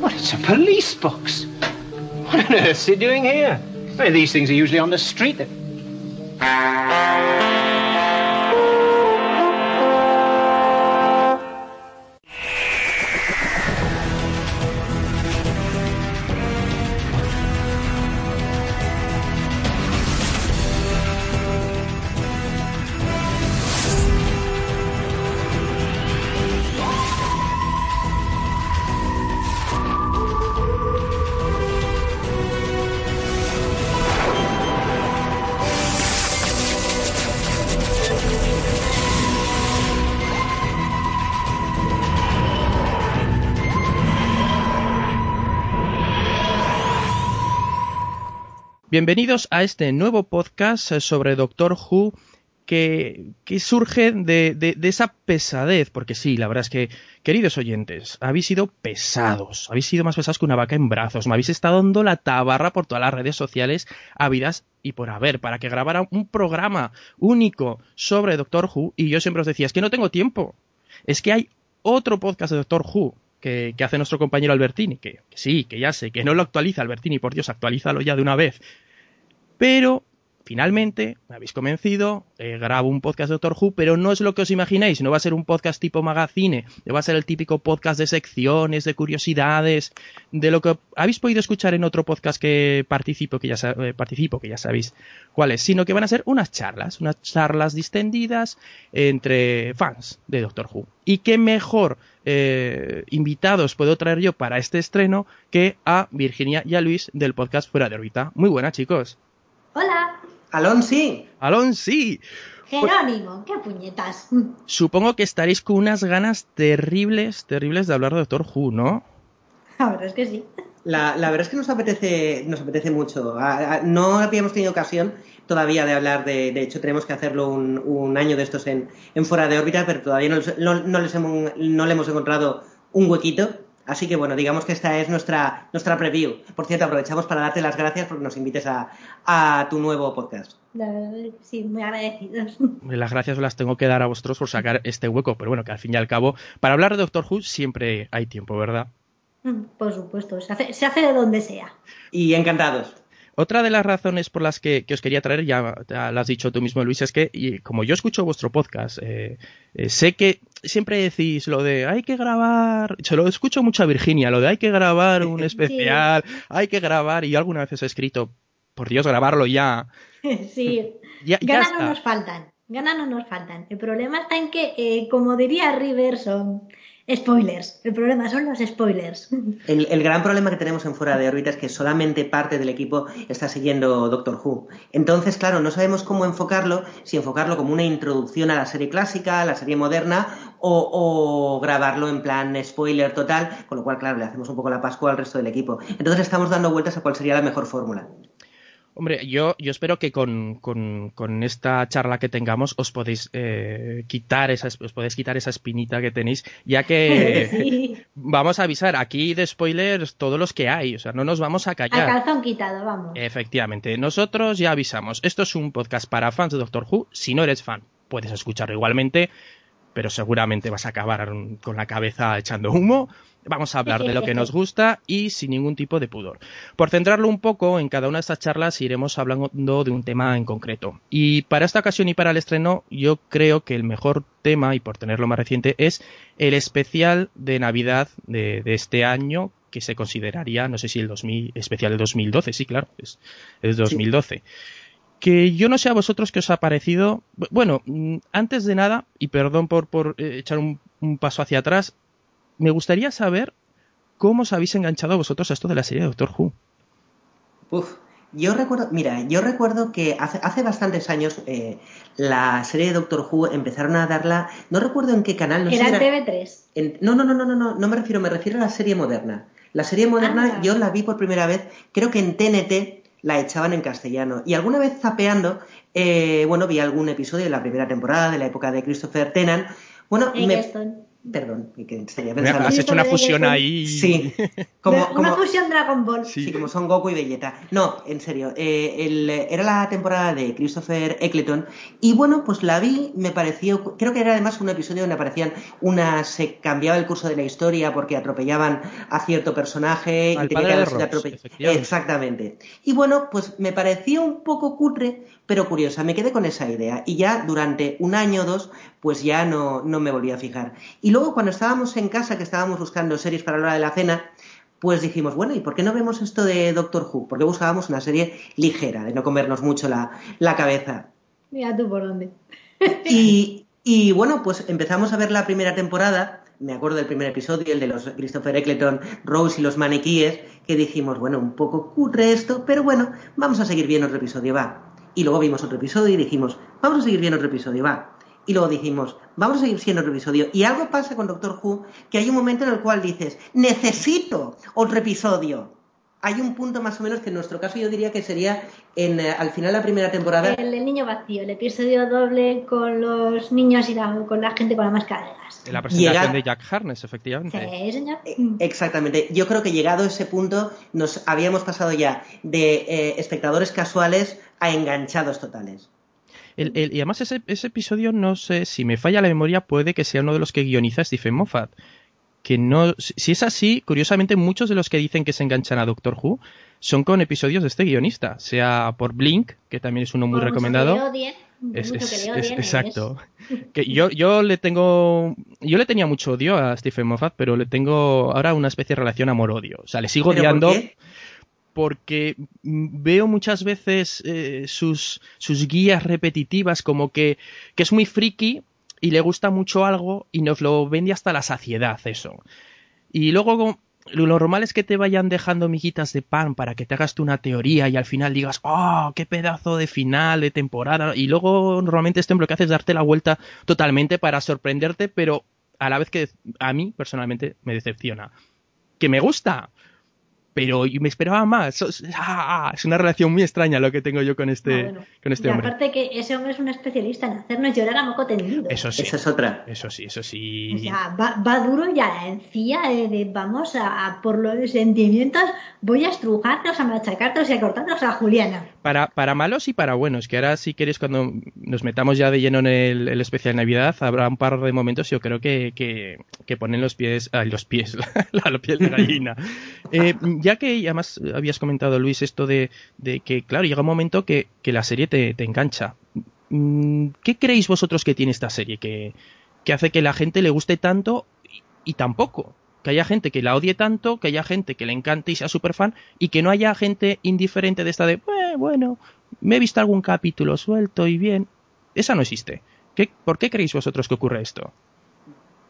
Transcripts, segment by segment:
What, it's a police box. What on earth's he doing here? I mean, these things are usually on the street. Bienvenidos a este nuevo podcast eh, sobre Doctor Who que, surge de, esa pesadez, porque sí, la verdad es que, queridos oyentes, habéis sido pesados, habéis sido más pesados que una vaca en brazos, me habéis estado dando la tabarra por todas las redes sociales habidas y por haber, para que grabara un programa único sobre Doctor Who, y yo siempre os decía, es que no tengo tiempo, es que hay otro podcast de Doctor Who, que, hace nuestro compañero Albertini, que, sí, que ya sé, que no lo actualiza Albertini, por Dios, actualízalo ya de una vez. Pero finalmente me habéis convencido, eh, grabo un podcast de Doctor Who, pero no es lo que os imagináis, no va a ser un podcast tipo magazine, va a ser el típico podcast de secciones, de curiosidades, de lo que habéis podido escuchar en otro podcast que participo, que ya, eh, participo, que ya sabéis cuál es, sino que van a ser unas charlas, unas charlas distendidas entre fans de Doctor Who. Y qué mejor eh, invitados puedo traer yo para este estreno que a Virginia y a Luis del podcast Fuera de órbita. Muy buenas, chicos. Hola. Alon sí. Alon sí. Jerónimo, qué puñetas. Supongo que estaréis con unas ganas terribles, terribles de hablar de Doctor Who, ¿no? La verdad es que sí. La, verdad es que nos apetece, nos apetece mucho. No habíamos tenido ocasión todavía de hablar de, de hecho tenemos que hacerlo un, año de estos en, fuera de órbita, pero todavía no, les hemos, no le hemos encontrado un huequito. Así que bueno, digamos que esta es nuestra, nuestra preview. Por cierto, aprovechamos para darte las gracias porque nos invites a, tu nuevo podcast. Sí, muy agradecidos. Las gracias las tengo que dar a vosotros por sacar este hueco, pero bueno, que al fin y al cabo, para hablar de Doctor Who siempre hay tiempo, ¿verdad? Mm, por supuesto, se hace, se hace de donde sea. Y encantados. Otra de las razones por las que, os quería traer, ya, lo has dicho tú mismo, Luis, es que como yo escucho vuestro podcast, eh, eh, sé que siempre decís lo de hay que grabar, se lo escucho mucho a Virginia, lo de hay que grabar un especial, hay que grabar, y yo alguna vez he escrito, por Dios, grabarlo ya. Sí, ganas no nos faltan, ganas no nos faltan. El problema está en que, eh, como diría Riverson, Spoilers. El problema son los spoilers. El, gran problema que tenemos en Fuera de órbita es que solamente parte del equipo está siguiendo Doctor Who. Entonces, claro, no sabemos cómo enfocarlo, si enfocarlo como una introducción a la serie clásica, a la serie moderna, o, grabarlo en plan spoiler total, con lo cual, claro, le hacemos un poco la pascua al resto del equipo. Entonces estamos dando vueltas a cuál sería la mejor fórmula. Hombre, yo, yo espero que con, con, esta charla que tengamos os podéis eh, quitar esa, os podéis quitar esa espinita que tenéis, ya que vamos a avisar aquí de spoilers todos los que hay, o sea, no nos vamos a callar. A calzón quitado, vamos. Efectivamente, nosotros ya avisamos. Esto es un podcast para fans de Doctor Who. Si no eres fan, puedes escucharlo igualmente, pero seguramente vas a acabar con la cabeza echando humo Vamos a hablar de lo que nos gusta y sin ningún tipo de pudor. Por centrarlo un poco, en cada una de estas charlas iremos hablando de un tema en concreto. Y para esta ocasión y para el estreno, yo creo que el mejor tema, y por tenerlo más reciente, es el especial de Navidad de, este año, que se consideraría, no sé si el 2000, especial de 2012, sí, claro, es, es 2012. Que yo no sé a vosotros qué os ha parecido. Bueno, mm, antes de nada, y perdón por, por eh, echar un paso hacia atrás, me gustaría saber cómo os habéis enganchado vosotros a esto de la serie de Doctor Who. Uf, yo recuerdo, mira, yo recuerdo que hace, hace bastantes años eh, la serie de Doctor Who empezaron a darla, no recuerdo en qué canal. No era, en TV3. no, no, no, no, no, no, no me refiero, me refiero a la serie moderna. La serie moderna ah. yo la vi por primera vez, creo que en TNT la echaban en castellano. Y alguna vez zapeando, eh, bueno, vi algún episodio de la primera temporada, de la época de Christopher Tennant. Bueno, me, Perdón, que estaría pensando. Has hecho una fusión ahí. Sí. Como, una fusión Dragon Ball. Sí. como Son Goku y Vegeta. No, en serio. Eh, era la temporada de Christopher Eccleton. Y bueno, pues la vi, me pareció. Creo que era además un episodio donde aparecían una. Se cambiaba el curso de la historia porque atropellaban a cierto personaje. y tenía que Exactamente. Y bueno, pues me pareció un poco cutre, pero curiosa. Me quedé con esa idea. Y ya durante un año o dos, pues ya no, no me volví a fijar. Y luego cuando estábamos en casa, que estábamos buscando series para la hora de la cena, pues dijimos, bueno, ¿y por qué no vemos esto de Doctor Who? Porque buscábamos una serie ligera, de no comernos mucho la, cabeza. Mira tú por dónde. y, y bueno, pues empezamos a ver la primera temporada, me acuerdo del primer episodio, el de los Christopher Eccleton, Rose y los maniquíes, que dijimos, bueno, un poco cutre esto, pero bueno, vamos a seguir viendo otro episodio, va. Y luego vimos otro episodio y dijimos, vamos a seguir viendo otro episodio, va y luego dijimos, vamos a seguir siendo otro episodio. Y algo pasa con Doctor Who, que hay un momento en el cual dices, necesito otro episodio. Hay un punto más o menos que en nuestro caso yo diría que sería en, eh, al final de la primera temporada. El, niño vacío, el episodio doble con los niños y con la gente con la máscara de gas. La presentación de Jack Harness, efectivamente. Sí, señor. Eh, exactamente. Yo creo que llegado a ese punto nos habíamos pasado ya de eh, espectadores casuales a enganchados totales y además ese, episodio, no sé, si me falla la memoria, puede que sea uno de los que guioniza Stephen Moffat. Que no, si es así, curiosamente muchos de los que dicen que se enganchan a Doctor Who son con episodios de este guionista, sea por Blink, que también es uno muy recomendado. exacto. Que yo, yo le tengo, yo le tenía mucho odio a Stephen Moffat, pero le tengo ahora una especie de relación amor-odio. O sea, le sigo odiando porque veo muchas veces eh, sus, sus, guías repetitivas como que, que, es muy friki y le gusta mucho algo y nos lo vende hasta la saciedad eso. Y luego lo normal es que te vayan dejando miguitas de pan para que te hagas tú una teoría y al final digas, oh, qué pedazo de final de temporada. Y luego normalmente este lo que hace es darte la vuelta totalmente para sorprenderte, pero a la vez que a mí personalmente me decepciona. Que me gusta, pero me esperaba más. Ah, es una relación muy extraña lo que tengo yo con este, ah, con este y hombre. Aparte que ese hombre es un especialista en hacernos llorar a moco tendido. Eso sí. Esa es otra. Eso sí, eso sí. O sea, va, duro y a la encía de, vamos a, por los sentimientos, voy a estrujarlos, a machacarlos y a cortarlos a Juliana. Para, para malos y para buenos, que ahora si queréis cuando nos metamos ya de lleno en el, especial de Navidad, habrá un par de momentos yo creo que, que, ponen los pies, los pies, la, piel de gallina. eh, ya que además habías comentado, Luis, esto de, que, claro, llega un momento que, la serie te, engancha. Mm, ¿Qué creéis vosotros que tiene esta serie? Que, hace que la gente le guste tanto y, tampoco. Que haya gente que la odie tanto, que haya gente que le encante y sea súper fan, y que no haya gente indiferente de esta de, bueno, me he visto algún capítulo suelto y bien. Esa no existe. ¿Qué, ¿Por qué creéis vosotros que ocurre esto?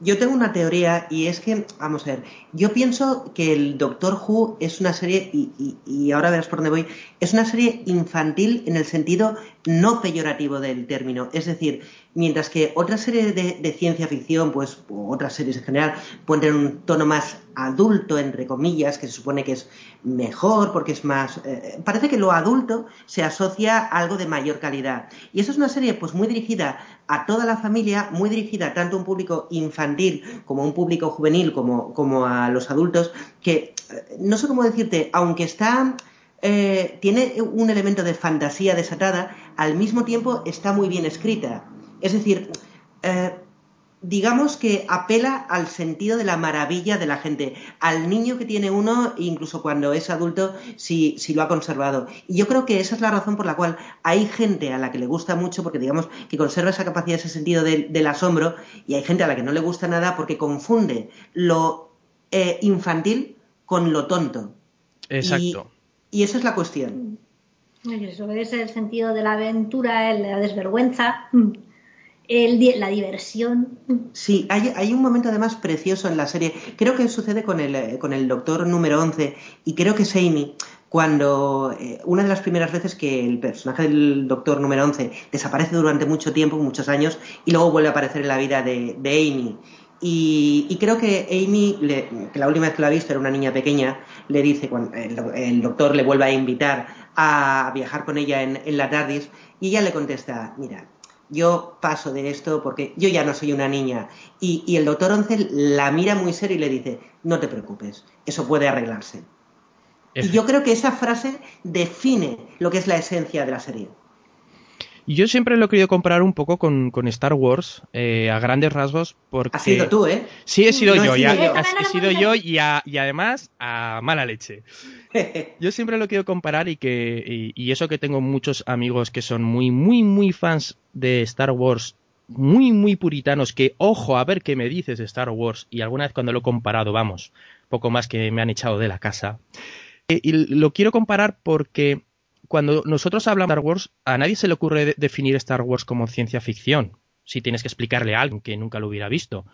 Yo tengo una teoría y es que, vamos a ver, yo pienso que el Doctor Who es una serie, y, y, ahora verás por dónde voy, es una serie infantil en el sentido no peyorativo del término. Es decir, mientras que otras series de, ciencia ficción, pues, otras series en general, pueden tener un tono más adulto, entre comillas, que se supone que es mejor porque es más... Eh, parece que lo adulto se asocia a algo de mayor calidad. Y eso es una serie, pues, muy dirigida a toda la familia, muy dirigida tanto a un público infantil como a un público juvenil, como, como a los adultos, que, eh, no sé cómo decirte, aunque está eh, tiene un elemento de fantasía desatada, al mismo tiempo está muy bien escrita. Es decir, eh, digamos que apela al sentido de la maravilla de la gente, al niño que tiene uno, incluso cuando es adulto, si, lo ha conservado. Y yo creo que esa es la razón por la cual hay gente a la que le gusta mucho, porque digamos que conserva esa capacidad, ese sentido del asombro, y hay gente a la que no le gusta nada porque confunde lo eh, infantil con lo tonto. Exacto. Y esa es la cuestión. Eso es el sentido de la aventura, la desvergüenza, el, la diversión. Sí, hay, un momento además precioso en la serie. Creo que sucede con el, eh, con el doctor número 11 y creo que es Amy cuando eh, una de las primeras veces que el personaje del doctor número 11 desaparece durante mucho tiempo, muchos años, y luego vuelve a aparecer en la vida de, de Amy. Y, creo que Amy, que la última vez que la ha visto era una niña pequeña, le dice, cuando el, doctor le vuelve a invitar a viajar con ella en, la TARDIS, y ella le contesta, mira, yo paso de esto porque yo ya no soy una niña. Y, el doctor Once la mira muy serio y le dice, no te preocupes, eso puede arreglarse. Y yo creo que esa frase define lo que es la esencia de la serie. Yo siempre lo he querido comparar un poco con, Star Wars, eh, a grandes rasgos, porque... Has sido tú, ¿eh? Sí, he sido yo, he sido yo y, además a mala leche. yo siempre lo quiero comparar y que y, eso que tengo muchos amigos que son muy, muy, muy fans de Star Wars, muy, muy puritanos, que ojo a ver qué me dices de Star Wars, y alguna vez cuando lo he comparado, vamos, poco más que me han echado de la casa. Eh, y lo quiero comparar porque cuando nosotros hablamos de Star Wars, a nadie se le ocurre definir Star Wars como ciencia ficción, si tienes que explicarle a alguien que nunca lo hubiera visto.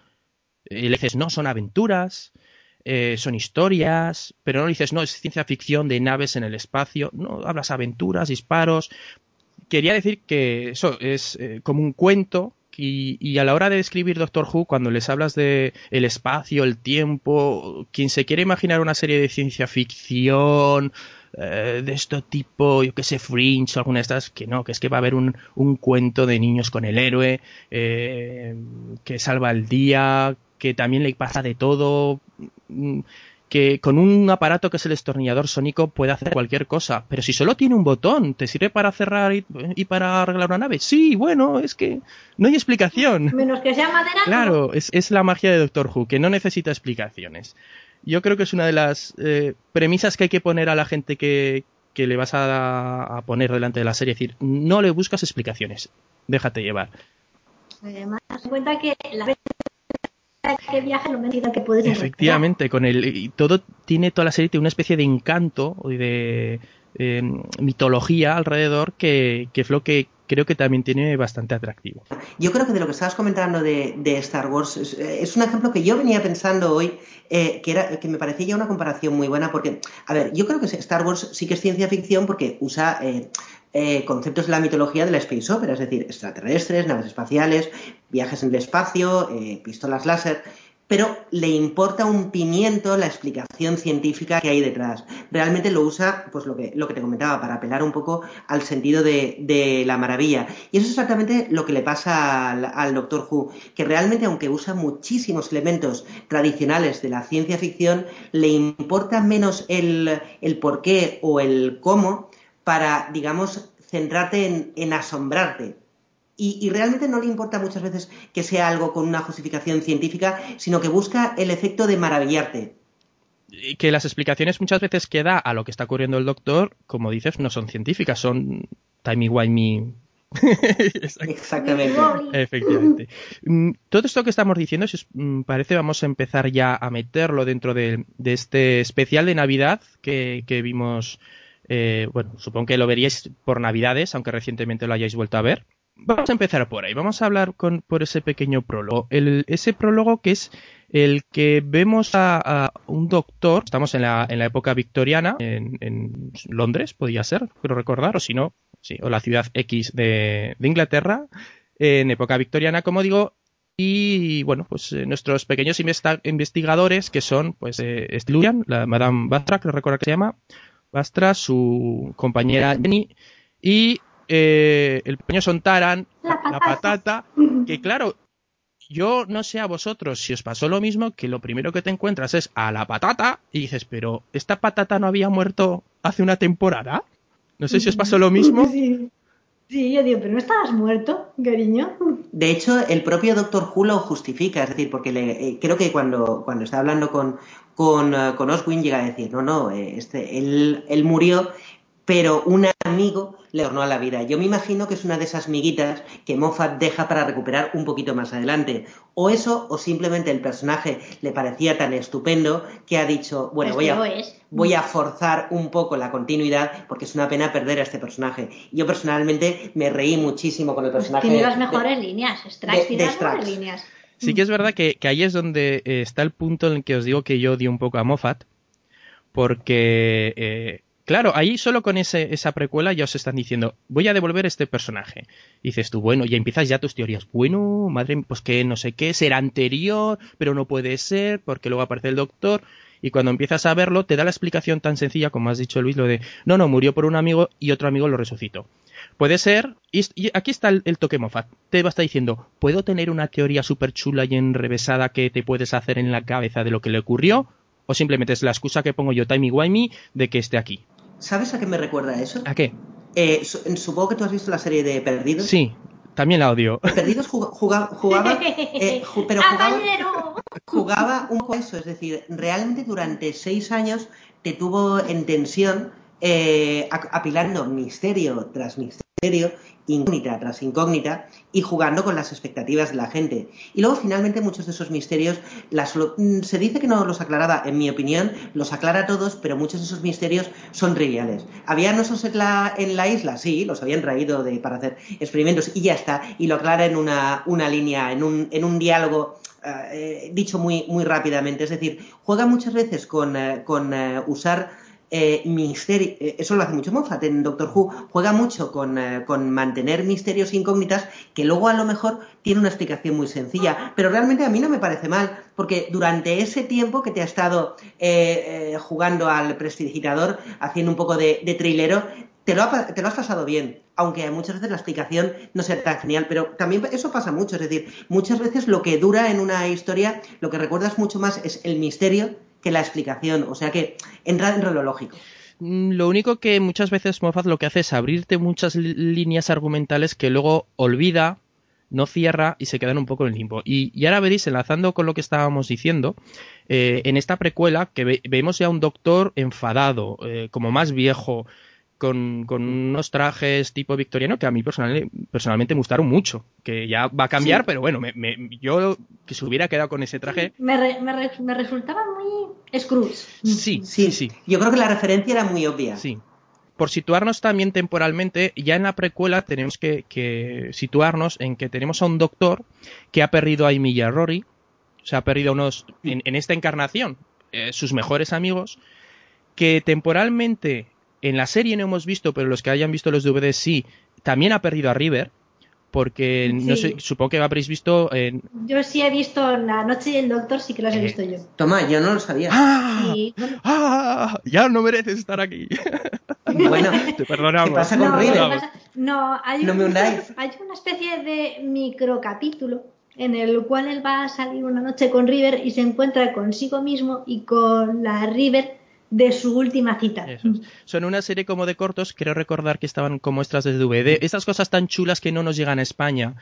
Y le dices, no, son aventuras, eh, son historias, pero no dices, no, es ciencia ficción de naves en el espacio, no, hablas aventuras, disparos. Quería decir que eso es eh, como un cuento y, a la hora de escribir Doctor Who, cuando les hablas de el espacio, el tiempo, quien se quiere imaginar una serie de ciencia ficción eh, de este tipo, yo que sé, Fringe o alguna de estas, que no, que es que va a haber un, un cuento de niños con el héroe, eh, que salva el día, que también le pasa de todo, mm, que con un aparato que es el destornillador sónico puede hacer cualquier cosa, pero si solo tiene un botón, ¿te sirve para cerrar y, para arreglar una nave? Sí, bueno, es que no hay explicación. Menos que sea madera. Claro, es, la magia de Doctor Who, que no necesita explicaciones. Yo creo que es una de las eh, premisas que hay que poner a la gente que, le vas a, poner delante de la serie, es decir, no le buscas explicaciones, déjate llevar. Además, cuenta que la que viaje lo que puedes Efectivamente, con el y todo tiene toda la serie tiene una especie de encanto y de eh, mitología alrededor que, es lo que creo que también tiene bastante atractivo. Yo creo que de lo que estabas comentando de, Star Wars es, un ejemplo que yo venía pensando hoy, eh, que, era, que me parecía una comparación muy buena, porque, a ver, yo creo que Star Wars sí que es ciencia ficción porque usa eh, eh, conceptos de la mitología de la space opera, es decir, extraterrestres, naves espaciales, viajes en el espacio, pistolas láser, pero le importa un pimiento la explicación científica que hay detrás. Realmente lo usa, pues lo que, lo que te comentaba, para apelar un poco al sentido de, la maravilla. Y eso es exactamente lo que le pasa al, Doctor Who, que realmente, aunque usa muchísimos elementos tradicionales de la ciencia ficción, le importa menos el, el por qué o el cómo para, digamos, centrarte en, asombrarte. Y, realmente no le importa muchas veces que sea algo con una justificación científica, sino que busca el efecto de maravillarte. Y que las explicaciones muchas veces que da a lo que está ocurriendo el doctor, como dices, no son científicas, son timey-wimey Exactamente. Efectivamente. Mm, todo esto que estamos diciendo, si os mm, parece, vamos a empezar ya a meterlo dentro de, este especial de Navidad que vimos eh, bueno, supongo que lo veríais por Navidades, aunque recientemente lo hayáis vuelto a ver. Vamos a empezar por ahí. Vamos a hablar con, por ese pequeño prólogo. ese prólogo que es el que vemos a, un doctor. Estamos en la, en la época victoriana, en, Londres, podría ser, quiero recordar, o si no, sí, o la ciudad X de, Inglaterra, en época victoriana, como digo. Y bueno, pues eh, nuestros pequeños investigadores, que son, pues, eh, la Madame Batra, que recuerda que se llama, Bastra, su compañera Jenny y eh, el pequeño Sontaran, la, la patata, que claro, yo no sé a vosotros si os pasó lo mismo, que lo primero que te encuentras es a la patata y dices, pero ¿esta patata no había muerto hace una temporada? No sé si os pasó lo mismo. Sí. yo digo, pero no estabas muerto, cariño. De hecho, el propio Doctor Who lo justifica, es decir, porque le, eh, creo que cuando, cuando está hablando con, con, eh, con Oswin llega a decir, no, no, eh, este, él, él murió, pero un amigo le hornó a la vida. Yo me imagino que es una de esas miguitas que Moffat deja para recuperar un poquito más adelante. O eso, o simplemente el personaje le parecía tan estupendo que ha dicho, bueno, voy a, voy a forzar un poco la continuidad porque es una pena perder a este personaje. Yo personalmente me reí muchísimo con el pues personaje. tiene las mejores líneas, Strax tiene las mejores líneas. Sí que es verdad que, ahí es donde eh, está el punto en el que os digo que yo odio un poco a Moffat, porque, eh, claro, ahí solo con ese, esa precuela ya os están diciendo, voy a devolver este personaje. dices tú, bueno, y empiezas ya tus teorías. Bueno, madre, pues que no sé qué, será anterior, pero no puede ser, porque luego aparece el doctor. Y cuando empiezas a verlo, te da la explicación tan sencilla como has dicho Luis, lo de, no, no, murió por un amigo y otro amigo lo resucitó. Puede ser, y, aquí está el, toque Moffat, te va a estar diciendo, ¿puedo tener una teoría súper chula y enrevesada que te puedes hacer en la cabeza de lo que le ocurrió? ¿O simplemente es la excusa que pongo yo, Timey Wimey, de que esté aquí? ¿Sabes a qué me recuerda eso? ¿A qué? Eh, supongo que tú has visto la serie de Perdidos. Sí, también la odio. Perdidos jugaba, jugaba eh, pero jugaba, jugaba un poco eso, es decir, realmente durante seis años te tuvo en tensión eh, apilando misterio tras misterio incógnita tras incógnita y jugando con las expectativas de la gente. Y luego finalmente muchos de esos misterios mm, se dice que no los aclaraba, en mi opinión los aclara todos, pero muchos de esos misterios son triviales. ¿Había osos en la, en la isla? Sí, los habían traído de, para hacer experimentos y ya está, y lo aclara en una, línea, en un, en un diálogo eh, dicho muy, muy rápidamente. Es decir, juega muchas veces con, eh, con eh, usar eh, misterio, eh, eso lo hace mucho Moffat en Doctor Who, juega mucho eh, con, mantener misterios incógnitas que luego a lo mejor tiene una explicación muy sencilla, pero realmente a mí no me parece mal, porque durante ese tiempo que te ha estado jugando al prestidigitador, haciendo un poco de, de trilero, te lo, te lo, has pasado bien, aunque muchas veces la explicación no sea tan genial, pero también eso pasa mucho, es decir, muchas veces lo que dura en una historia, lo que recuerdas mucho más es el misterio que la explicación. O sea que entra dentro de lo lógico. Mm, lo único que muchas veces Moffat lo que hace es abrirte muchas líneas argumentales que luego olvida, no cierra y se quedan un poco en limbo. Y, ahora veréis, enlazando con lo que estábamos diciendo, eh, en esta precuela que vemos ya un doctor enfadado, eh, como más viejo, con, con, unos trajes tipo victoriano que a mí personalmente me gustaron mucho. Que ya va a cambiar, pero bueno, me, yo que se hubiera quedado con ese traje. Me, me, resultaba muy Scrooge. Sí, sí, sí. Yo creo que la referencia era muy obvia. Sí. Por situarnos también temporalmente, ya en la precuela tenemos que, situarnos en que tenemos a un doctor que ha perdido a Amy y Rory. O sea, ha perdido unos. En, esta encarnación, eh, sus mejores amigos. Que temporalmente en la serie no hemos visto, pero los que hayan visto los DVDs sí, también ha perdido a River. Porque no sé, supongo que habréis visto. En... Yo sí he visto La Noche y el Doctor, sí que los he eh, visto yo. Toma, yo no lo sabía. ¡Ah! ¡Ah! Ya no mereces estar aquí. Bueno, te perdonamos. ¿Qué pasa con River? No, hay, no hay una especie de microcapítulo en el cual él va a salir una noche con River y se encuentra consigo mismo y con la River de su última cita. Son una serie como de cortos, creo recordar que estaban como extras de DVD. Estas cosas tan chulas que no nos llegan a España.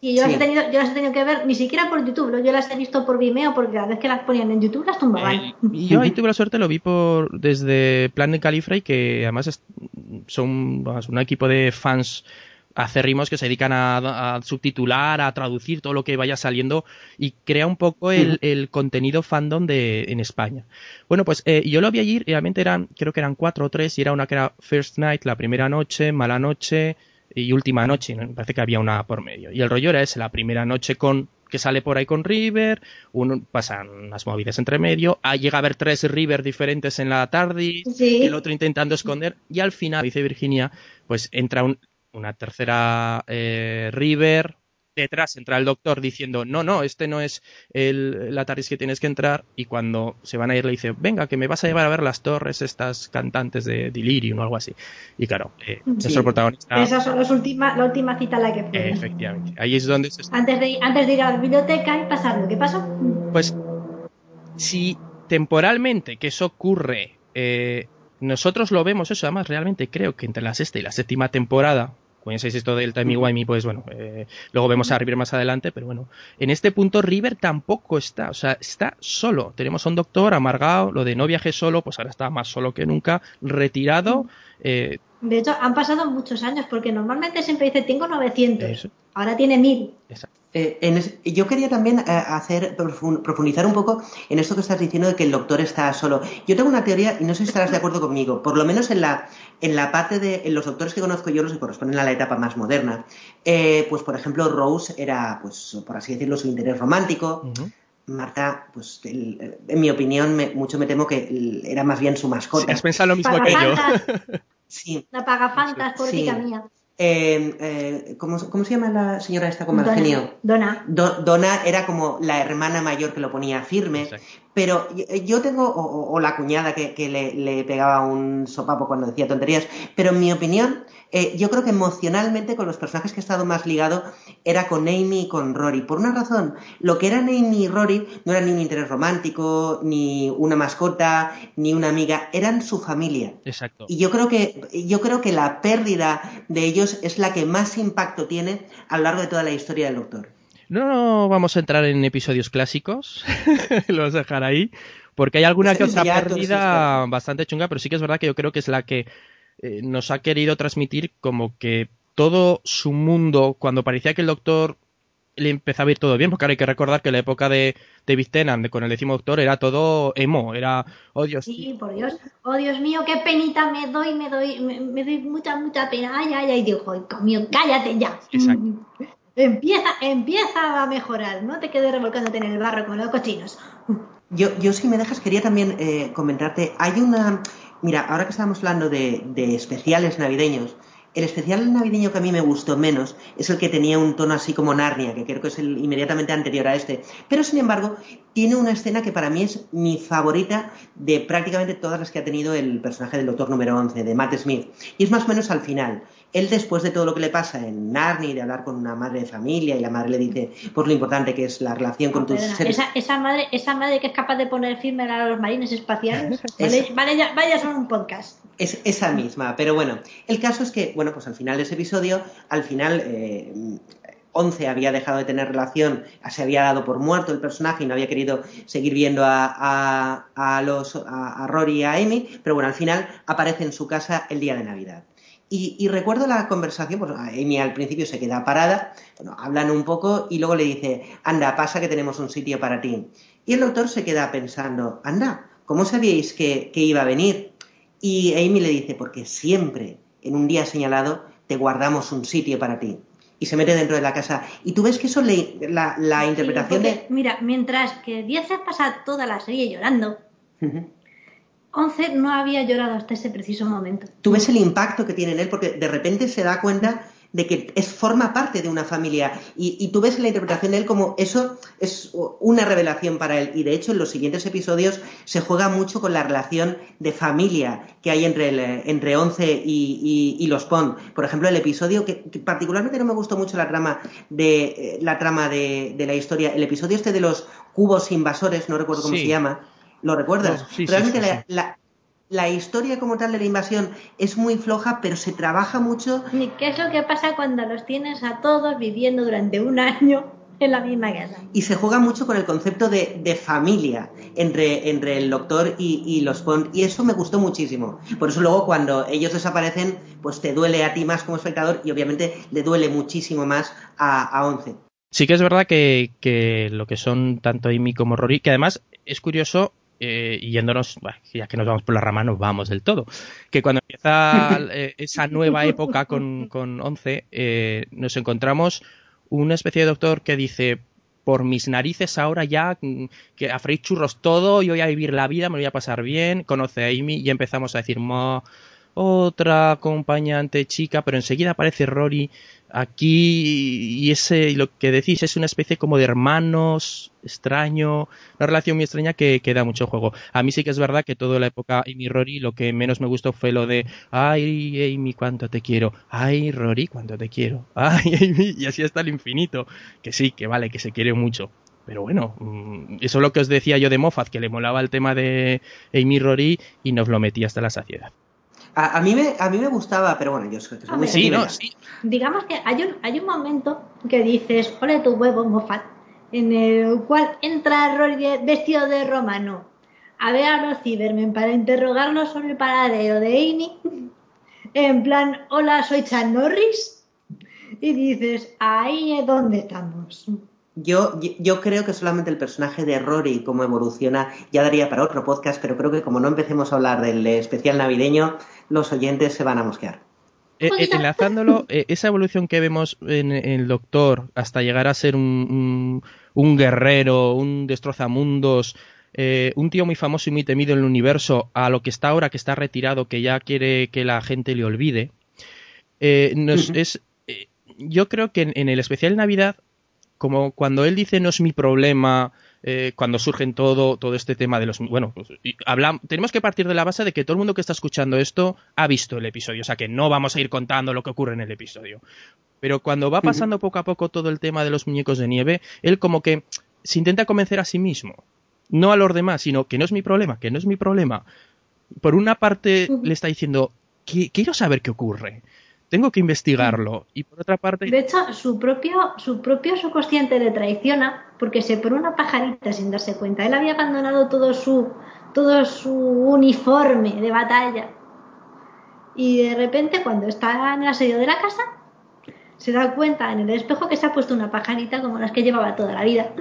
Y yo, las he tenido, yo las he tenido que ver ni siquiera por YouTube, yo las he visto por Vimeo porque cada vez que las ponían en YouTube las tumbaban. Eh, y yo ahí tuve la suerte, lo vi por desde Plan de Califrey, que además son un equipo de fans acérrimos que se dedican a, subtitular, a traducir todo lo que vaya saliendo y crea un poco el, contenido fandom de, en España. Bueno, pues eh, yo lo vi allí, realmente eran, creo que eran cuatro o tres, y era una que era First Night, la primera noche, mala noche y última noche, me parece que había una por medio. Y el rollo era ese, la primera noche con que sale por ahí con River, uno, pasan unas movidas entre medio, ah, llega a haber tres River diferentes en la tarde, el otro intentando esconder, y al final, dice Virginia, pues entra un, una tercera eh, River, detrás entra el doctor diciendo, no, no, este no es el, la TARDIS que tienes que entrar, y cuando se van a ir le dice, venga, que me vas a llevar a ver las torres estas cantantes de Delirium o algo así. Y claro, eh, nuestro protagonista... Esa es la última cita a la que fue. efectivamente, ahí es donde se... Antes de, antes de ir a la biblioteca y pasarlo, ¿qué pasó? Pues, si temporalmente que eso ocurre... Eh, nosotros lo vemos eso, además realmente creo que entre la sexta y la séptima temporada, ya esto del Timey Wimey, pues bueno, eh, luego vemos a River más adelante, pero bueno, en este punto River tampoco está, o sea, está solo. Tenemos a un doctor amargado, lo de no viaje solo, pues ahora está más solo que nunca, retirado. Eh, de hecho, han pasado muchos años, porque normalmente siempre dice, tengo 900, ahora tiene 1000. Exacto. Eh, yo quería también eh, hacer profundizar un poco en esto que estás diciendo de que el doctor está solo. Yo tengo una teoría y no sé si estarás de acuerdo conmigo. Por lo menos en la en la parte de en los doctores que conozco yo los que corresponden a la etapa más moderna. Eh, pues por ejemplo Rose era pues por así decirlo su interés romántico. Marta, pues en mi opinión, mucho me temo que era más bien su mascota. has pensado lo mismo que yo. sí. La paga fantas, política mía. Eh, eh, ¿cómo, se llama la señora esta con mal genio? Donna. Donna era como la hermana mayor que lo ponía firme, pero yo tengo, o, la cuñada que, le, le, pegaba un sopapo cuando decía tonterías, pero en mi opinión, eh, yo creo que emocionalmente con los personajes que he estado más ligado era con Amy y con Rory. Por una razón, lo que eran Amy y Rory no eran ni un interés romántico, ni una mascota, ni una amiga, eran su familia. Exacto. Y yo creo que, yo creo que la pérdida de ellos es la que más impacto tiene a lo largo de toda la historia del Doctor. No vamos a entrar en episodios clásicos, lo vamos a dejar ahí, porque hay alguna que otra pérdida bastante chunga, pero sí que es verdad que yo creo que es la que eh, nos ha querido transmitir como que todo su mundo, cuando parecía que el doctor le empezaba a ir todo bien, porque ahora hay que recordar que la época de David Tennant con el décimo doctor era todo emo, era, oh Dios. Sí, por Dios, oh Dios mío, qué penita me doy, me doy, me, doy mucha, mucha pena, ay, ay, ay, digo, hijo mío, cállate ya. Exacto. Empieza, empieza a mejorar, no te quedes revolcándote en el barro con los cochinos. Yo, yo si me dejas, quería también eh, comentarte, hay una, Mira, ahora que estábamos hablando de, especiales navideños, el especial navideño que a mí me gustó menos es el que tenía un tono así como Narnia, que creo que es el inmediatamente anterior a este. Pero sin embargo, tiene una escena que para mí es mi favorita de prácticamente todas las que ha tenido el personaje del Doctor número 11, de Matt Smith. Y es más o menos al final él después de todo lo que le pasa en Narnia, de hablar con una madre de familia, y la madre le dice, pues lo importante que es la relación con tus seres... Esa, madre, esa madre que es capaz de poner firme a los marines espaciales, vale, ya, vaya son un podcast. Es esa misma, pero bueno, el caso es que, bueno, pues al final de ese episodio, al final... Eh, Once había dejado de tener relación, se había dado por muerto el personaje y no había querido seguir viendo a, a, los, a, a Rory y a Amy, pero bueno, al final aparece en su casa el día de Navidad. Y, recuerdo la conversación, pues Amy al principio se queda parada, bueno, hablan un poco y luego le dice, anda, pasa que tenemos un sitio para ti. Y el doctor se queda pensando, anda, ¿cómo sabíais que, iba a venir? Y Amy le dice, porque siempre, en un día señalado, te guardamos un sitio para ti. Y se mete dentro de la casa. Y tú ves que eso le, la, interpretación de... Mira, mientras que Diez pasa toda la serie llorando, Once no había llorado hasta ese preciso momento. Tú ves el impacto que tiene en él porque de repente se da cuenta de que es, forma parte de una familia y, tú ves la interpretación de él como eso es una revelación para él y de hecho en los siguientes episodios se juega mucho con la relación de familia que hay entre, el, entre Once y, los Pond. Por ejemplo, el episodio que, particularmente no me gustó mucho la trama de eh, la trama de, la historia, el episodio este de los cubos invasores, no recuerdo cómo se llama ¿Lo recuerdas? Realmente la, historia como tal de la invasión es muy floja, pero se trabaja mucho. ¿Y qué es lo que pasa cuando los tienes a todos viviendo durante un año en la misma casa? Y se juega mucho con el concepto de, familia entre, entre el doctor y, los Pond, y eso me gustó muchísimo. Por eso luego cuando ellos desaparecen, pues te duele a ti más como espectador y obviamente le duele muchísimo más a, a Once. Sí que es verdad que, que, lo que son tanto Amy como Rory, que además es curioso eh, yéndonos, ya que nos vamos por la rama, nos vamos del todo. Que cuando empieza eh, esa nueva época con, con 11, eh, nos encontramos una especie de doctor que dice, por mis narices ahora ya, mm, que a freír churros todo, yo voy a vivir la vida, me voy a pasar bien, conoce a Amy y empezamos a decir, otra acompañante chica, pero enseguida aparece Rory aquí y ese lo que decís es una especie como de hermanos extraño, una relación muy extraña que, que, da mucho juego. A mí sí que es verdad que toda la época Amy Rory lo que menos me gustó fue lo de ay Amy cuánto te quiero, ay Rory cuánto te quiero, ay Amy y así hasta el infinito, que sí, que vale, que se quiere mucho. Pero bueno, mm, eso es lo que os decía yo de Moffat, que le molaba el tema de Amy Rory y nos lo metía hasta la saciedad. A, mí me, a mí me gustaba, pero bueno, yo soy muy sí, no, sí. Digamos que hay un, hay un momento que dices, ole tu huevo, Moffat, en el cual entra Rory vestido de romano a ver a los Cybermen para interrogarlos sobre el paradero de Amy. En plan, hola, soy Chan Norris. Y dices, ahí es donde estamos. Yo, yo creo que solamente el personaje de Rory, cómo evoluciona, ya daría para otro podcast, pero creo que como no empecemos a hablar del especial navideño, los oyentes se van a mosquear. Eh, eh, enlazándolo, eh, esa evolución que vemos en, el Doctor hasta llegar a ser un, un, guerrero, un destrozamundos, un tío muy famoso y muy temido en el universo, a lo que está ahora, que está retirado, que ya quiere que la gente le olvide, eh, nos, es, eh, yo creo que en, el especial de Navidad, como cuando él dice no es mi problema, eh, cuando surgen todo, todo este tema de los... Bueno, pues, tenemos que partir de la base de que todo el mundo que está escuchando esto ha visto el episodio, o sea que no vamos a ir contando lo que ocurre en el episodio. Pero cuando va pasando poco a poco todo el tema de los muñecos de nieve, él como que se intenta convencer a sí mismo, no a los demás, sino que no es mi problema, que no es mi problema. Por una parte le está diciendo, quiero saber qué ocurre tengo que investigarlo. Y por otra parte. De hecho, su propio, su propio subconsciente le traiciona porque se pone una pajarita sin darse cuenta. Él había abandonado todo su, todo su uniforme de batalla. Y de repente, cuando está en el asedio de la casa, se da cuenta en el espejo que se ha puesto una pajarita como las que llevaba toda la vida.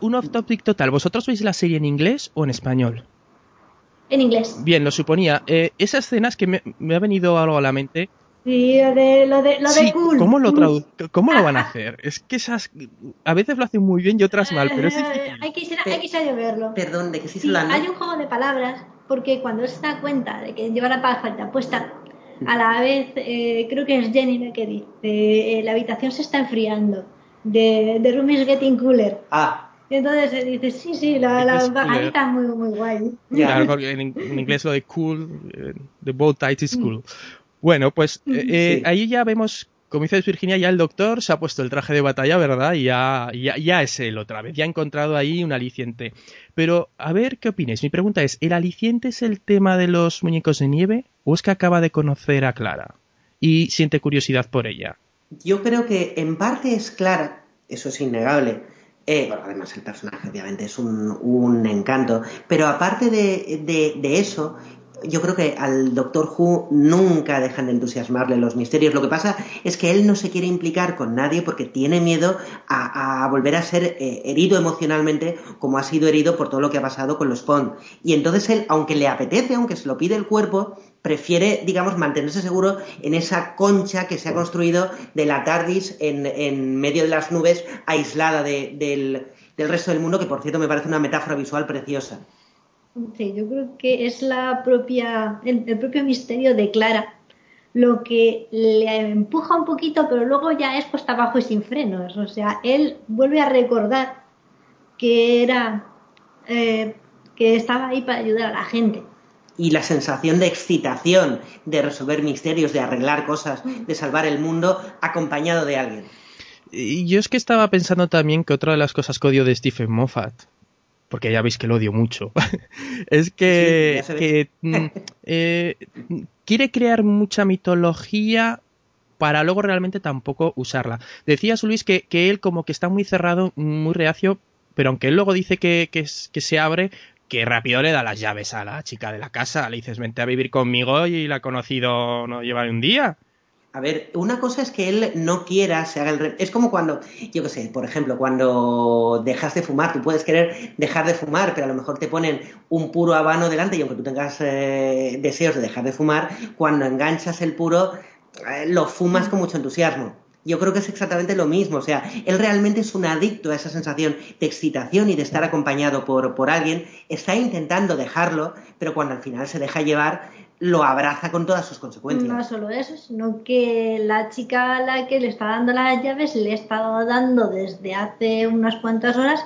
Un, off topic total. ¿Vosotros veis la serie en inglés o en español? En inglés. Bien, lo suponía. Eh, esas escenas que me, me, ha venido algo a la mente Sí, lo de, lo de, lo de cool. ¿cómo lo, ¿Cómo lo van a hacer? Es que esas. A veces lo hacen muy bien y otras mal, pero es difícil. Hay que, hay que saber verlo. Perdón, de que sí, sí Hay un juego de palabras, porque cuando él se da cuenta de que lleva la pajarita puesta, a la vez, eh, creo que es Jenny la que dice: eh, la habitación se está enfriando. The, the room is getting cooler. Ah. Y entonces se dice, sí, sí, la, la es muy, muy guay. Claro, porque en, inglés lo de cool, eh, the bow tight is cool. Bueno, pues eh, eh, ahí ya vemos, como dices Virginia, ya el doctor se ha puesto el traje de batalla, ¿verdad? Y ya, ya, es él otra vez, ya ha encontrado ahí un aliciente. Pero, a ver, ¿qué opináis? Mi pregunta es, ¿el aliciente es el tema de los muñecos de nieve o es que acaba de conocer a Clara y siente curiosidad por ella? Yo creo que en parte es Clara, eso es innegable. Eh, bueno, además el personaje obviamente es un, encanto, pero aparte de, de, eso, yo creo que al Doctor Who nunca dejan de entusiasmarle los misterios. Lo que pasa es que él no se quiere implicar con nadie porque tiene miedo a, volver a ser eh, herido emocionalmente como ha sido herido por todo lo que ha pasado con los Pond. Y entonces él, aunque le apetece, aunque se lo pide el cuerpo, prefiere, digamos, mantenerse seguro en esa concha que se ha construido de la TARDIS en, medio de las nubes, aislada del resto del mundo, que por cierto me parece una metáfora visual preciosa. Sí, yo creo que es la propia, el, propio misterio de Clara lo que le empuja un poquito, pero luego ya es puesta abajo y sin frenos. O sea, él vuelve a recordar que era eh, que estaba ahí para ayudar a la gente. Y la sensación de excitación, de resolver misterios, de arreglar cosas, de salvar el mundo, acompañado de alguien. Y yo es que estaba pensando también que otra de las cosas que odio de Stephen Moffat porque ya veis que lo odio mucho, es que, mm, eh, quiere crear mucha mitología para luego realmente tampoco usarla. Decías, Luis, que, que, él como que está muy cerrado, muy reacio, pero aunque él luego dice que, que, que se abre, que rápido le da las llaves a la chica de la casa. Le dices, vente a vivir conmigo y la ha conocido, no lleva un día. A ver, una cosa es que él no quiera, se haga el... Es como cuando, yo qué sé, por ejemplo, cuando dejas de fumar, tú puedes querer dejar de fumar, pero a lo mejor te ponen un puro habano delante y aunque tú tengas eh, deseos de dejar de fumar, cuando enganchas el puro, eh, lo fumas con mucho entusiasmo. Yo creo que es exactamente lo mismo, o sea, él realmente es un adicto a esa sensación de excitación y de estar acompañado por, por alguien, está intentando dejarlo, pero cuando al final se deja llevar, lo abraza con todas sus consecuencias. No solo eso, sino que la chica a la que le está dando las llaves le ha estado dando desde hace unas cuantas horas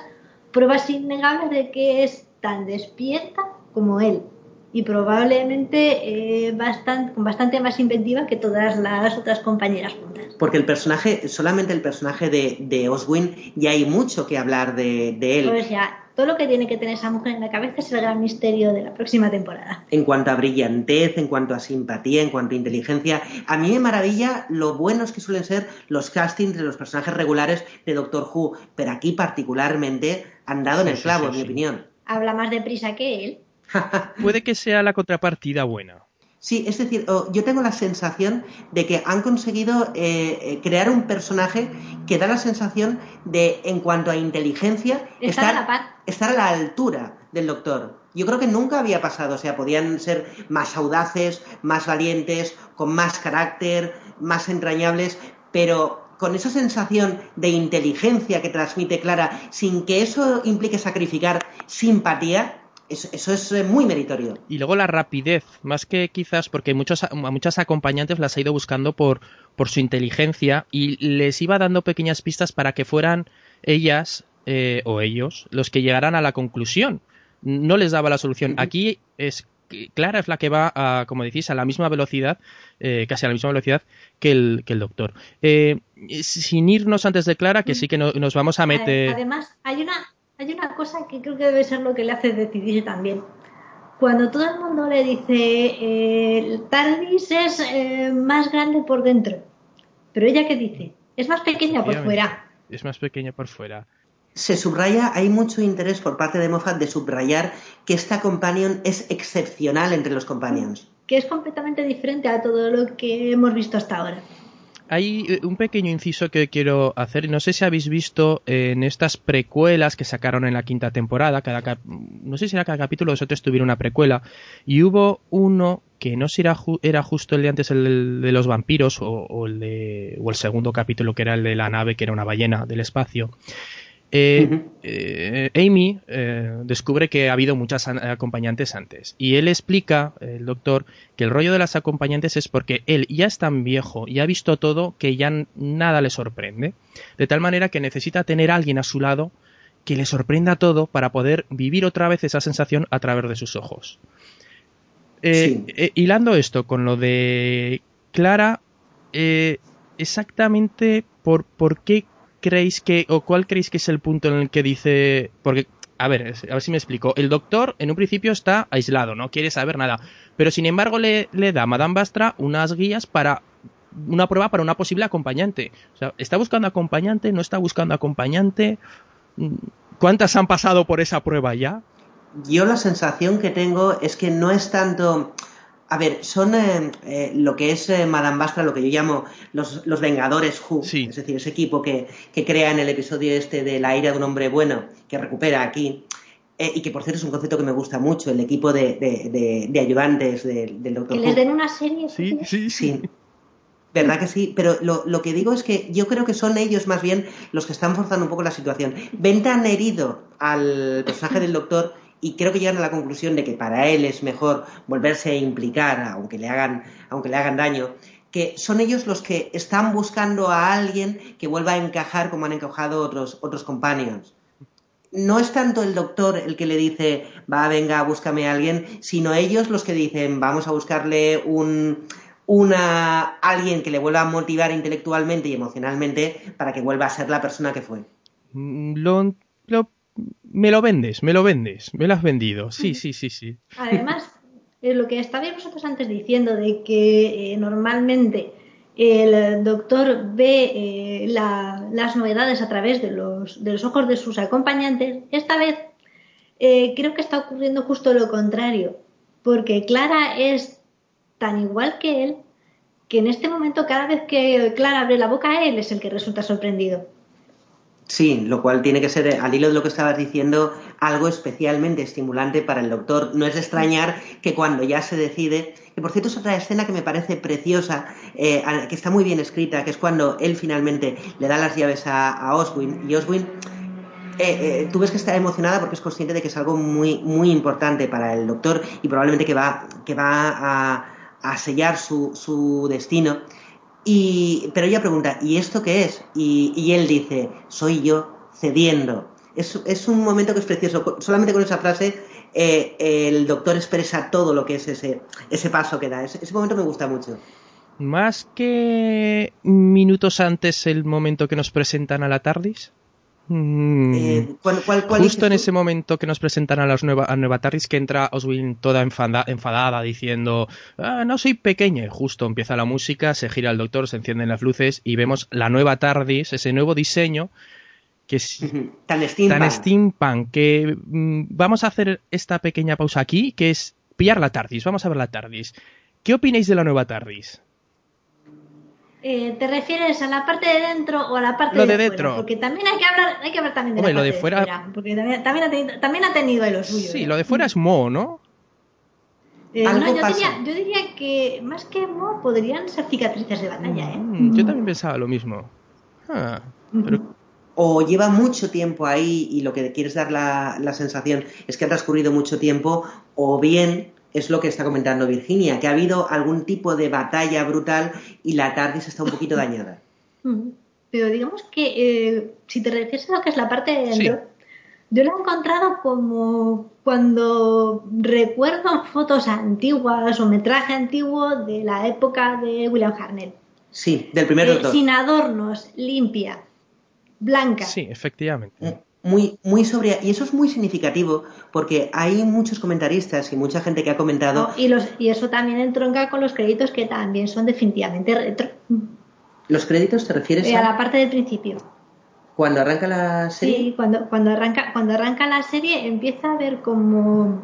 pruebas innegables de que es tan despierta como él y probablemente eh, bastante, con bastante más inventiva que todas las otras compañeras juntas. Porque el personaje, solamente el personaje de, de Oswin, ya hay mucho que hablar de, de él. Pues ya, todo lo que tiene que tener esa mujer en la cabeza es el gran misterio de la próxima temporada. En cuanto a brillantez, en cuanto a simpatía, en cuanto a inteligencia, a mí me maravilla lo buenos que suelen ser los castings de los personajes regulares de Doctor Who, pero aquí particularmente han dado en el clavo, en mi opinión. Habla más deprisa que él. Puede que sea la contrapartida buena. Sí, es decir, yo tengo la sensación de que han conseguido eh, eh, crear un personaje que da la sensación de, en cuanto a inteligencia, estar, a la, altura del doctor. Yo creo que nunca había pasado, o sea, podían ser más audaces, más valientes, con más carácter, más entrañables, pero con esa sensación de inteligencia que transmite Clara, sin que eso implique sacrificar simpatía, Eso, es eh, muy meritorio. Y luego la rapidez, más que quizás porque muchos, a muchas acompañantes las ha ido buscando por, por su inteligencia y les iba dando pequeñas pistas para que fueran ellas eh, o ellos los que llegaran a la conclusión. No les daba la solución. Aquí es Clara es la que va, a, como decís, a la misma velocidad, eh, casi a la misma velocidad que el, que el doctor. sin irnos antes de Clara, que sí que nos vamos a meter. Además, hay una, hay una cosa que creo que debe ser lo que le hace decidir también. Cuando todo el mundo le dice eh, el TARDIS es eh, más grande por dentro, pero ella qué dice, es más pequeña por fuera. Es más pequeña por fuera. Se subraya, hay mucho interés por parte de Moffat de subrayar que esta companion es excepcional entre los companions. Que es completamente diferente a todo lo que hemos visto hasta ahora hay eh, un pequeño inciso que quiero hacer. No sé si habéis visto en estas precuelas que sacaron en la quinta temporada. Cada no sé si era cada capítulo de tres tuviera una precuela. Y hubo uno que no sé si era, justo el de antes, el de los vampiros, o, el de, o el segundo capítulo que era el de la nave, que era una ballena del espacio. Eh, eh, Amy eh, descubre que ha habido muchas acompañantes antes. Y él explica, el doctor, que el rollo de las acompañantes es porque él ya es tan viejo y ha visto todo que ya nada le sorprende, de tal manera que necesita tener a alguien a su lado que le sorprenda todo para poder vivir otra vez esa sensación a través de sus ojos. hilando esto con lo de Clara, exactamente por, por qué creéis que, o cuál creéis que es el punto en el que dice, porque, a ver, a ver si me explico, el doctor en un principio está aislado, no quiere saber nada, pero sin embargo le, le da a Madame Bastra unas guías para una prueba para una posible acompañante. O sea, ¿está buscando acompañante? ¿No está buscando acompañante? ¿Cuántas han pasado por esa prueba ya? Yo la sensación que tengo es que no es tanto a ver, son eh, eh, lo que es eh, Madame Bastra, lo que yo llamo los, los Vengadores Who, es decir, ese equipo que, crea en el episodio este de La ira de un hombre bueno, que recupera aquí, y que por cierto es un concepto que me gusta mucho, el equipo de, ayudantes del, Doctor Que les den una serie. Sí, sí, sí. ¿Verdad que sí? Pero lo, lo, que digo es que yo creo que son ellos más bien los que están forzando un poco la situación. Ven tan herido al personaje del doctor y creo que llegan a la conclusión de que para él es mejor volverse a implicar, aunque le hagan, aunque le hagan daño, que son ellos los que están buscando a alguien que vuelva a encajar como han encajado otros, otros companions. No es tanto el doctor el que le dice, va, venga, búscame a alguien, sino ellos los que dicen, vamos a buscarle un, una, alguien que le vuelva a motivar intelectualmente y emocionalmente para que vuelva a ser la persona que fue. Mm, me lo vendes, me lo vendes, me lo has vendido. Sí, sí, sí, sí. Además, eh, lo que estabais vosotros antes diciendo de que eh, normalmente el doctor ve eh, las novedades a través de los, de los, ojos de sus acompañantes, esta vez creo que está ocurriendo justo lo contrario, porque Clara es tan igual que él que en este momento cada vez que Clara abre la boca, él es el que resulta sorprendido. Sí, lo cual tiene que ser, eh, al hilo de lo que estabas diciendo, algo especialmente estimulante para el doctor. No es de extrañar que cuando ya se decide, que por cierto es otra escena que me parece preciosa, eh, que está muy bien escrita, que es cuando él finalmente le da las llaves a, Oswin y Oswin eh, tú ves que está emocionada porque es consciente de que es algo muy, muy importante para el doctor y probablemente que va, que va a, sellar su, su destino. Y, pero ella pregunta, ¿y esto qué es? Y, él dice, soy yo cediendo. Es, un momento que es precioso. Solamente con esa frase eh, el doctor expresa todo lo que es ese, ese paso que da. Ese, momento me gusta mucho. Más que minutos antes el momento que nos presentan a la TARDIS. Mm. Eh, Justo en ese momento que nos presentan a, las nueva, a Nueva Tardis que entra Oswin toda enfadada diciendo ah, no soy pequeña. Justo empieza la música, se gira el doctor, se encienden las luces y vemos la nueva Tardis, ese nuevo diseño que es tan steampunk, tan que mm, vamos a hacer esta pequeña pausa aquí que es pillar la Tardis, vamos a ver la Tardis. ¿Qué opináis de la nueva Tardis? Eh, ¿Te refieres a la parte de dentro o a la parte de, dentro? Porque también hay que hablar, hay que hablar también de la parte de, fuera... porque también, también, ha tenido, también ha tenido lo suyo. Sí, ¿eh? lo de fuera es Mo, ¿no? Eh, no, yo diría, yo diría, que más que Mo podrían ser cicatrices de batalla, ¿eh? Mm, yo también pensaba lo mismo. Ah, pero o lleva mucho tiempo ahí y lo que quieres dar la, la sensación es que ha transcurrido mucho tiempo, o bien es lo que está comentando Virginia, que ha habido algún tipo de batalla brutal y la TARDIS está un poquito dañada. Pero digamos que eh, si te refieres a lo que es la parte de dentro, yo lo he encontrado como cuando recuerdo fotos antiguas o metraje antiguo de la época de William Harnell. Sí, del primer doctor. Sin adornos, limpia, blanca. Sí, efectivamente. Muy, muy sobria. Y eso es muy significativo porque hay muchos comentaristas y mucha gente que ha comentado. y, los, y eso también entronca con los créditos que también son definitivamente retro. ¿Los créditos te refieres eh, a.? A la parte del principio. ¿Cuando arranca la serie? Sí, cuando, cuando, arranca, cuando arranca la serie empieza a ver como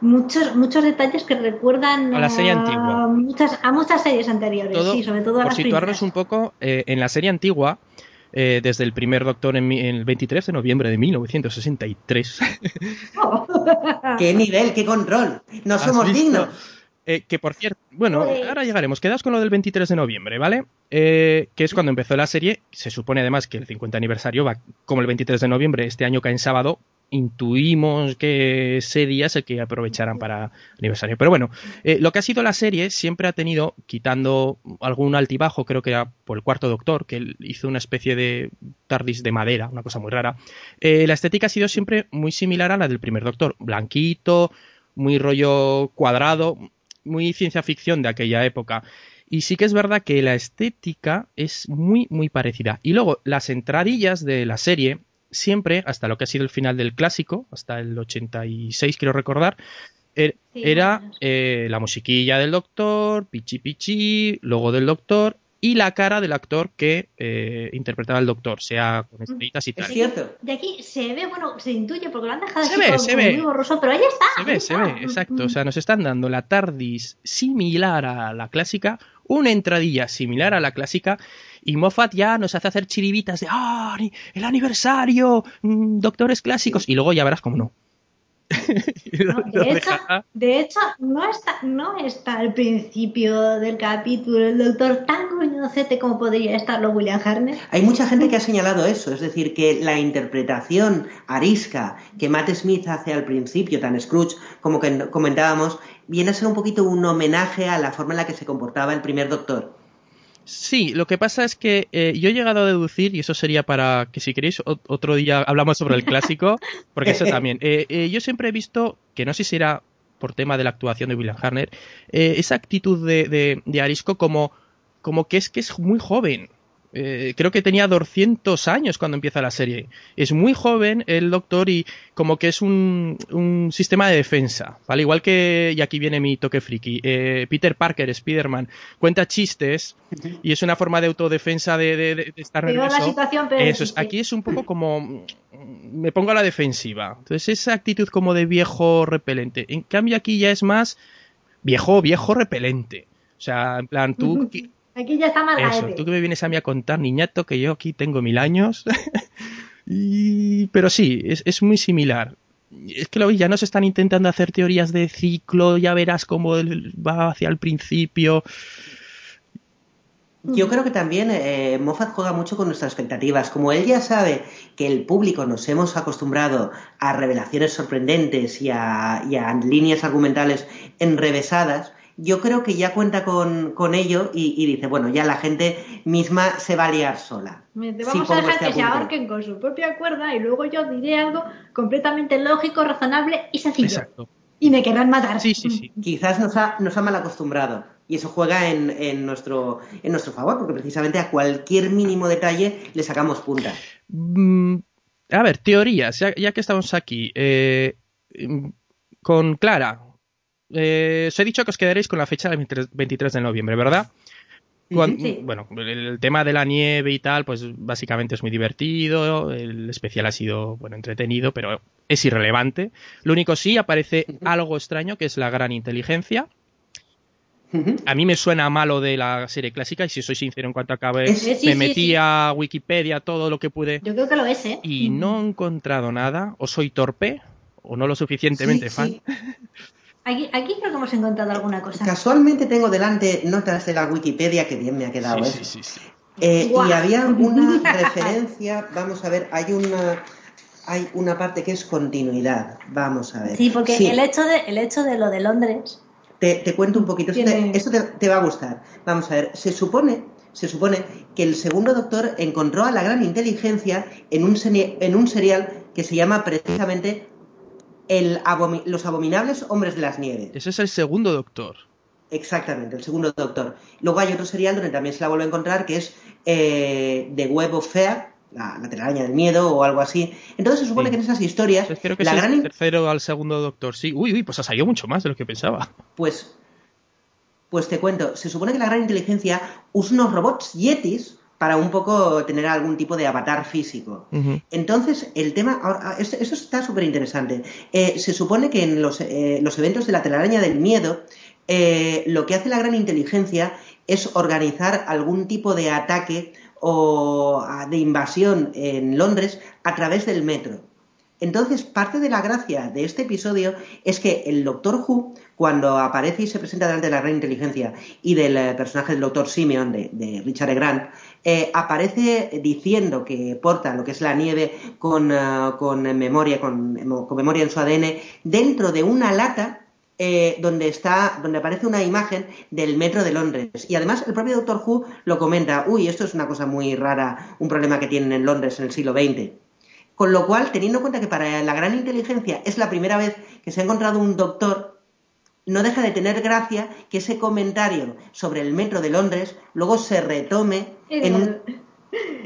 muchos muchos detalles que recuerdan a la serie antigua. Muchas, a muchas series anteriores, sí, sobre todo a por situarnos un poco, eh, en la serie antigua eh, desde el primer Doctor en, el 23 de noviembre de 1963. ¡Qué nivel, qué control! ¡No somos dignos! Eh, que por cierto, bueno, ahora llegaremos. Quedas con lo del 23 de noviembre, ¿vale? Eh, que es cuando empezó la serie. Se supone además que el 50 aniversario va como el 23 de noviembre. Este año cae en sábado intuimos que ese día es el que aprovecharán para aniversario. Pero bueno, eh, lo que ha sido la serie siempre ha tenido, quitando algún altibajo, creo que era por el cuarto doctor, que hizo una especie de TARDIS de madera, una cosa muy rara. Eh, la estética ha sido siempre muy similar a la del primer doctor, blanquito, muy rollo cuadrado, muy ciencia ficción de aquella época. Y sí que es verdad que la estética es muy, muy parecida. Y luego, las entradillas de la serie siempre, hasta lo que ha sido el final del clásico, hasta el 86 quiero recordar, er, era eh, la musiquilla del doctor, pichi pichi, logo del doctor y la cara del actor que eh, interpretaba al doctor, sea con estrellitas y tal. Es cierto. De aquí se ve, bueno, se intuye porque lo han dejado se así ve, se ve. borroso, pero ahí está. Se ve, se ve, exacto. O sea, nos están dando la TARDIS similar a la clásica, una entradilla similar a la clásica y Moffat ya nos hace hacer chiribitas de ¡Ah! ¡El aniversario! Mm, ¡Doctores clásicos! Y luego ya verás cómo no. de, hecho, no está, no está al principio del capítulo el doctor tan gruñocete como podría estarlo William Harnett. Hay mucha gente que ha señalado eso, es decir, que la interpretación arisca que Matt Smith hace al principio, tan Scrooge como que comentábamos, viene a ser un poquito un homenaje a la forma en la que se comportaba el primer doctor. Sí, lo que pasa es que eh, yo he llegado a deducir, y eso sería para que si queréis otro día hablamos sobre el clásico, porque eso también. Eh, eh, yo siempre he visto, que no sé si era por tema de la actuación de William Harner, esa actitud de, de, de, Arisco como, como que es que es muy joven. Eh, creo que tenía 200 años cuando empieza la serie. Es muy joven el doctor y como que es un, un sistema de defensa, ¿vale? Igual que, y aquí viene mi toque friki, eh, Peter Parker, Spider-Man, cuenta chistes y es una forma de autodefensa de, de, estar nervioso. Eso es, aquí es un poco como me pongo a la defensiva. Entonces esa actitud como de viejo repelente. En cambio aquí ya es más viejo, viejo repelente. O sea, en plan, tú Aquí ya está mal Eso, tú que me vienes a mí a contar, niñato, que yo aquí tengo mil años. y... Pero sí, es, muy similar. Es que lo ya nos están intentando hacer teorías de ciclo, ya verás cómo va hacia el principio. Yo creo que también eh, Moffat juega mucho con nuestras expectativas. Como él ya sabe que el público nos hemos acostumbrado a revelaciones sorprendentes y a, y a líneas argumentales enrevesadas, yo creo que ya cuenta con, con ello y, dice, bueno, ya la gente misma se va a liar sola. vamos a dejar este que se ahorquen con su propia cuerda y luego yo diré algo completamente lógico, razonable y sencillo. Exacto. Y me querrán matar. Sí, sí, sí. Quizás nos ha, nos ha mal acostumbrado. Y eso juega en, en, nuestro, en nuestro favor, porque precisamente a cualquier mínimo detalle le sacamos punta. Mm, a ver, teorías, ya, ya que estamos aquí. Eh, mm, con Clara, eh, os he dicho que os quedaréis con la fecha del 23 de noviembre, ¿verdad? Bueno, el tema de la nieve y tal, pues básicamente es muy divertido. El especial ha sido, bueno, entretenido, pero es irrelevante. Lo único sí, aparece algo extraño, que es la gran inteligencia. A mí me suena malo de la serie clásica, y si soy sincero en cuanto acabe, me metí a Wikipedia todo lo que pude. Yo creo que lo es, ¿eh? Y no he encontrado nada, o soy torpe, o no lo suficientemente fan. Aquí, creo que hemos encontrado alguna cosa. Casualmente tengo delante notas de la Wikipedia que bien me ha quedado. Sí, ¿eh? sí, sí, Eh, y había una referencia, vamos a ver, hay una hay una parte que es continuidad. Vamos a ver. Sí, porque El, hecho de, el hecho de lo de Londres. Te, cuento un poquito. Esto, te, va a gustar. Vamos a ver. Se supone, se supone que el segundo doctor encontró a la gran inteligencia en un, en un serial que se llama precisamente el Los Abominables Hombres de las Nieves. Ese es el segundo doctor. Exactamente, el segundo doctor. Luego hay otro serial donde también se la vuelve a encontrar que es eh, The Web of Fear, la, la, telaraña del miedo o algo así. Entonces se supone que en esas historias. Creo que es el tercero al segundo doctor, sí. Uy, uy, pues ha salido mucho más de lo que pensaba. Pues. Pues te cuento, se supone que la gran inteligencia usa unos robots yetis para un poco tener algún tipo de avatar físico. Entonces, el tema, ahora, eso, está súper interesante. Eh, se supone que en los, eh, los, eventos de la telaraña del miedo, eh, lo que hace la gran inteligencia es organizar algún tipo de ataque o de invasión en Londres a través del metro. Entonces, parte de la gracia de este episodio es que el Doctor Who, cuando aparece y se presenta delante de la gran inteligencia y del eh, personaje del Doctor Simeon, de, Richard e. Grant, eh, aparece diciendo que porta lo que es la nieve con, eh, memoria, con, memoria en su ADN, dentro de una lata donde está, donde aparece una imagen del metro de Londres. Y además el propio Doctor Who lo comenta, uy, esto es una cosa muy rara, un problema que tienen en Londres en el siglo XX. Con lo cual, teniendo en cuenta que para la gran inteligencia es la primera vez que se ha encontrado un doctor, no deja de tener gracia que ese comentario sobre el metro de Londres luego se retome en,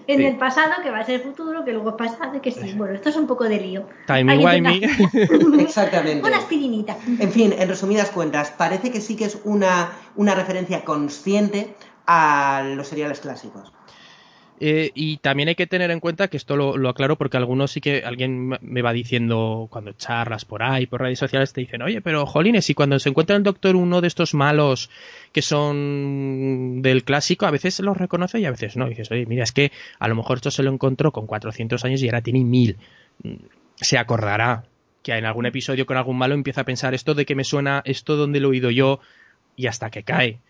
en el pasado, que va a ser futuro, que luego es pasado, que sí. Bueno, esto es un poco de lío. Timey-wimey. Exactamente. Una aspirinita. En fin, en resumidas cuentas, parece que sí que es una, una referencia consciente a los seriales clásicos. Eh, y también hay que tener en cuenta que esto lo, aclaro porque algunos sí que alguien me va diciendo cuando charlas por ahí, por redes sociales, te dicen, oye, pero jolines, y cuando se encuentra el doctor uno de estos malos que son del clásico, a veces los reconoce y a veces no. Dices, oye, mira, es que a lo mejor esto se lo encontró con 400 años y ahora tiene mil. Mm, se acordará que en algún episodio con algún malo empieza a pensar esto de que me suena, esto donde lo he oído yo y hasta que cae.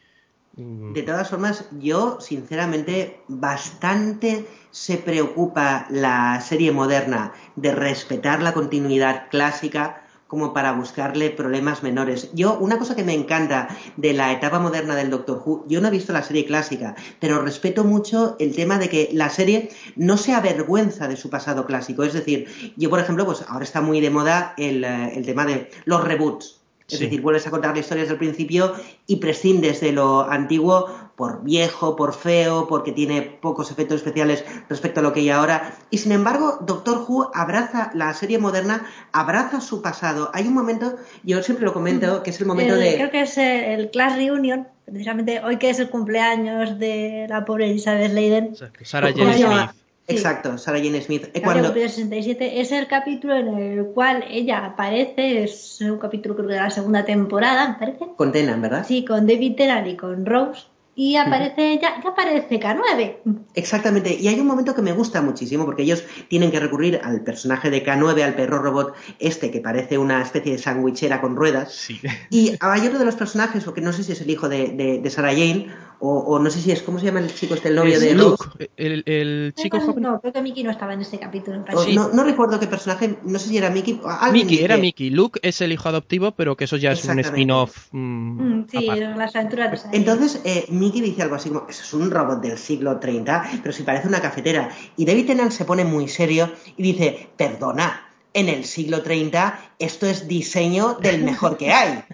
De todas formas, yo sinceramente bastante se preocupa la serie moderna de respetar la continuidad clásica como para buscarle problemas menores. Yo, una cosa que me encanta de la etapa moderna del Doctor Who, yo no he visto la serie clásica, pero respeto mucho el tema de que la serie no se avergüenza de su pasado clásico. Es decir, yo, por ejemplo, pues ahora está muy de moda el, eh, el tema de los reboots es decir, vuelves a contar la historia desde el principio y prescindes de lo antiguo por viejo, por feo, porque tiene pocos efectos especiales respecto a lo que hay ahora. Y sin embargo, Doctor Who abraza la serie moderna, abraza su pasado. Hay un momento, yo siempre lo comento, que es el momento de. Creo que es el Class Reunion, precisamente hoy que es el cumpleaños de la pobre Elizabeth Leiden. Sarah Jane Exacto, Sarah Jane Smith. Eh, cuando... 67 es el capítulo en el cual ella aparece, es un capítulo creo de la segunda temporada, me parece. Con Tenan, ¿verdad? Sí, con David Tennant y con Rose y aparece ya, ya aparece K9. Exactamente, y hay un momento que me gusta muchísimo porque ellos tienen que recurrir al personaje de K9, al perro robot este que parece una especie de sandwichera con ruedas. Sí. Y hay otro de los personajes, o que no sé si es el hijo de, de, Sarah Jane, o, no sé si es, ¿cómo se llama el chico este, el novio de Luke? El, el, chico joven. No, creo que Mickey no estaba en ese capítulo. no, no, recuerdo qué personaje, no sé si era Mickey. Mickey, era Mickey. Luke es el hijo adoptivo, pero que eso ya es un spin-off. Mm, mm, sí, las aventuras de Sarah Entonces, eh, Mickey dice algo así como, eso es un robot del siglo 30, pero si parece una cafetera. Y David Tennant se pone muy serio y dice, perdona, en el siglo 30 esto es diseño del mejor que hay.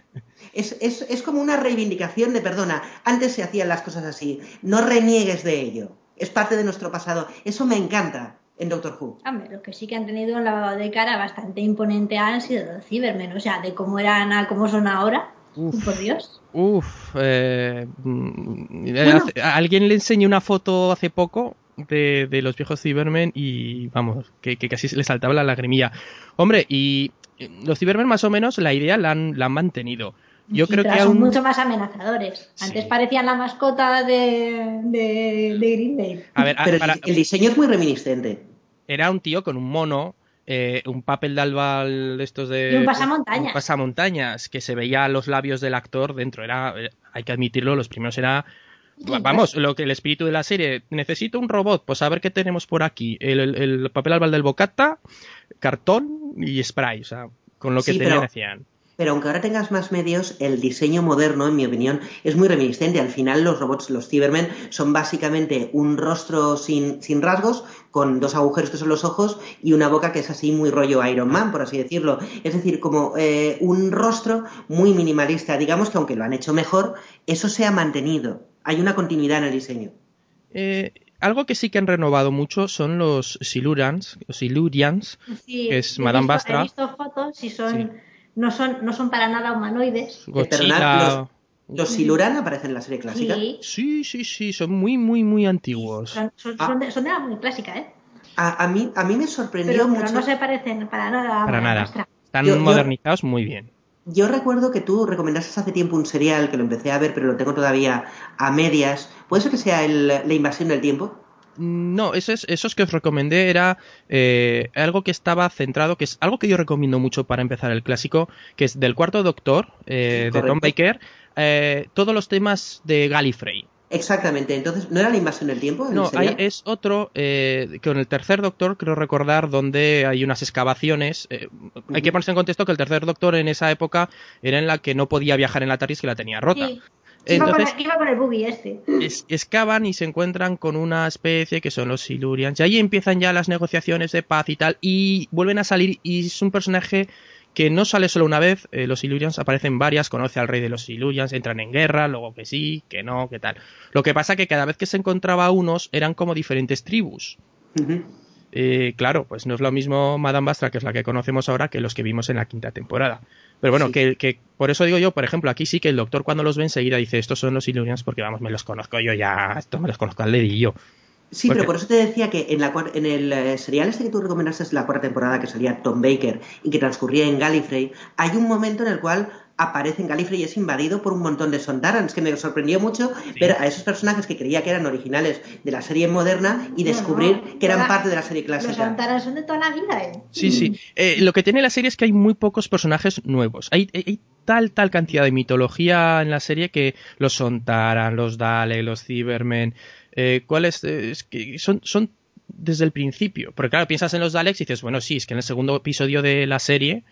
Es, es, es, como una reivindicación de, perdona, antes se hacían las cosas así, no reniegues de ello, es parte de nuestro pasado. Eso me encanta en Doctor Who. Hombre, lo que sí que han tenido un lavado de cara bastante imponente han sido los Cybermen, o sea, de cómo eran a cómo son ahora. Por Dios. Uf, eh, mm, alguien le enseñó una foto hace poco de, los viejos Cybermen y vamos, que, casi le saltaba la lagrimilla. Hombre, y los Cybermen más o menos la idea la han, mantenido. Yo creo que son mucho más amenazadores. Antes parecían la mascota de, de, Green Day. A ver, Pero el diseño es muy reminiscente. Era un tío con un mono eh, un papel de albal de estos de... Y un pasamontañas. Un pasamontañas, que se veía los labios del actor dentro. Era, eh, hay que admitirlo, los primeros era Vamos, lo que el espíritu de la serie, necesito un robot, pues a ver qué tenemos por aquí. El, papel albal del bocata, cartón y spray, o sea, con lo que tenían hacían. Pero aunque ahora tengas más medios, el diseño moderno, en mi opinión, es muy reminiscente. Al final, los robots, los Cybermen, son básicamente un rostro sin, sin rasgos, con dos agujeros que son los ojos y una boca que es así muy rollo Iron Man, por así decirlo. Es decir, como eh, un rostro muy minimalista. Digamos que aunque lo han hecho mejor, eso se ha mantenido. Hay una continuidad en el diseño. Eh, algo que sí que han renovado mucho son los Silurians, los Silurians que es Madame Bastra. He visto fotos y son no son, no son para nada humanoides. los, los Siluran aparecen en la serie clásica. Sí. sí, sí, son muy, muy, muy antiguos. Son, ah. de, son, de, la muy clásica, ¿eh? A, a, mí, a mí me sorprendió mucho. Pero no se parecen para nada. Para nada. Están modernizados muy bien. Yo recuerdo que tú recomendaste hace tiempo un serial que lo empecé a ver, pero lo tengo todavía a medias. ¿Puede ser que sea el, la invasión del tiempo? No, esos, esos que os recomendé era eh, algo que estaba centrado, que es algo que yo recomiendo mucho para empezar el clásico, que es del cuarto doctor eh, de Tom Baker, eh, todos los temas de Gallifrey. Exactamente, entonces, ¿no era la invasión del tiempo? No, es otro, eh, con el tercer doctor creo recordar donde hay unas excavaciones. Hay que ponerse en contexto que el tercer doctor en esa época era en la que no podía viajar en la TARDIS que la tenía rota. Entonces, iba, con el, buggy este. excavan y se encuentran con una especie que son los Silurians. Y ahí empiezan ya las negociaciones de paz y tal. Y vuelven a salir. Y es un personaje que no sale solo una vez. Eh, los Silurians aparecen varias. Conoce al rey de los Silurians. Entran en guerra. Luego que sí, que no, que tal. Lo que pasa que cada vez que se encontraba unos eran como diferentes tribus. Eh, claro, pues no es lo mismo Madame Bastra, que es la que conocemos ahora, que los que vimos en la quinta temporada. Pero bueno, que, que, por eso digo yo, por ejemplo, aquí sí que el doctor cuando los ve enseguida dice, estos son los Illuminans porque vamos, me los conozco yo ya, estos me los conozco al dedillo. Sí, pero por eso te decía que en, la, en el eh, serial este que tú recomendaste, la cuarta temporada que salía Tom Baker y que transcurría en Gallifrey, hay un momento en el cual aparece en Gallifrey y es invadido por un montón de Sondarans, que me sorprendió mucho ver a esos personajes que creía que eran originales de la serie moderna y descubrir que eran parte de la serie clásica. Los Sondarans son de toda la vida, ¿eh? Sí, sí. Eh, lo que tiene la serie es que hay muy pocos personajes nuevos. Hay, tal, tal cantidad de mitología en la serie que los Sontaran, los Dale, los Cybermen, eh, ¿cuáles? Eh, que son, son desde el principio. Porque claro, piensas en los Daleks y dices, bueno, sí, es que en el segundo episodio de la serie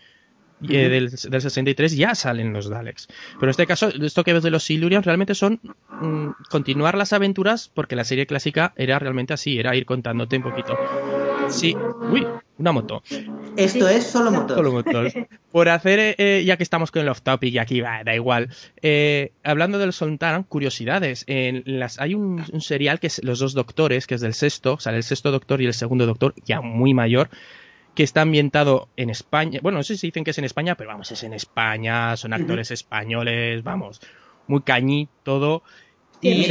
eh, del, 63 ya salen los Daleks. Pero en este caso, esto que ves de los Silurians realmente son mm, continuar las aventuras porque la serie clásica era realmente así, era ir contándote un poquito. Sí, uy, una moto. Esto es solo motos. Solo Por hacer, eh, eh, ya que estamos con el off topic y aquí va, da igual. hablando del Sontaran, curiosidades. En las, hay un, un, serial que es Los dos doctores, que es del sexto, o sea, el sexto doctor y el segundo doctor, ya muy mayor, que está ambientado en España. Bueno, no sé si dicen que es en España, pero vamos, es en España, son actores españoles, vamos, muy cañí todo. Y,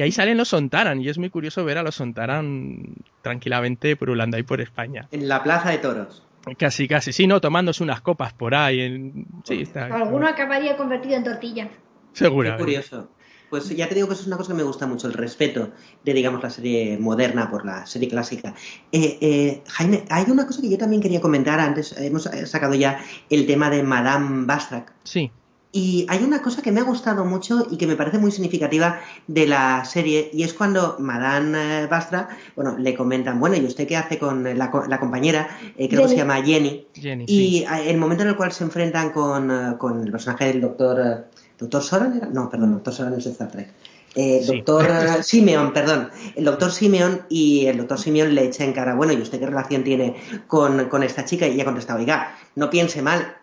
ahí salen los Sontaran, y es muy curioso ver a los Sontaran tranquilamente purulando ahí por España. En la plaza de toros. Casi, casi, sí, ¿no? Tomándose unas copas por ahí. En... Sí, está. Alguno acabaría convertido en tortilla. Seguro. Qué curioso. Pues ya te digo que eso es una cosa que me gusta mucho, el respeto de, digamos, la serie moderna por la serie clásica. Eh, eh, Jaime, hay una cosa que yo también quería comentar antes. Hemos sacado ya el tema de Madame Bastrak. Sí. Y hay una cosa que me ha gustado mucho y que me parece muy significativa de la serie, y es cuando Madame Bastra, bueno, le comentan, bueno, ¿y usted qué hace con la, compañera? Eh, creo que se llama Jenny. Jenny y el momento en el cual se enfrentan con, con el personaje del doctor ¿Doctor Soran era? No, perdón, Doctor Soran es Star Trek. Eh, doctor Simeon, perdón. El doctor Simeon y el doctor Simeon le echa en cara, bueno, ¿y usted qué relación tiene con, esta chica? Y ella contesta, oiga, no piense mal.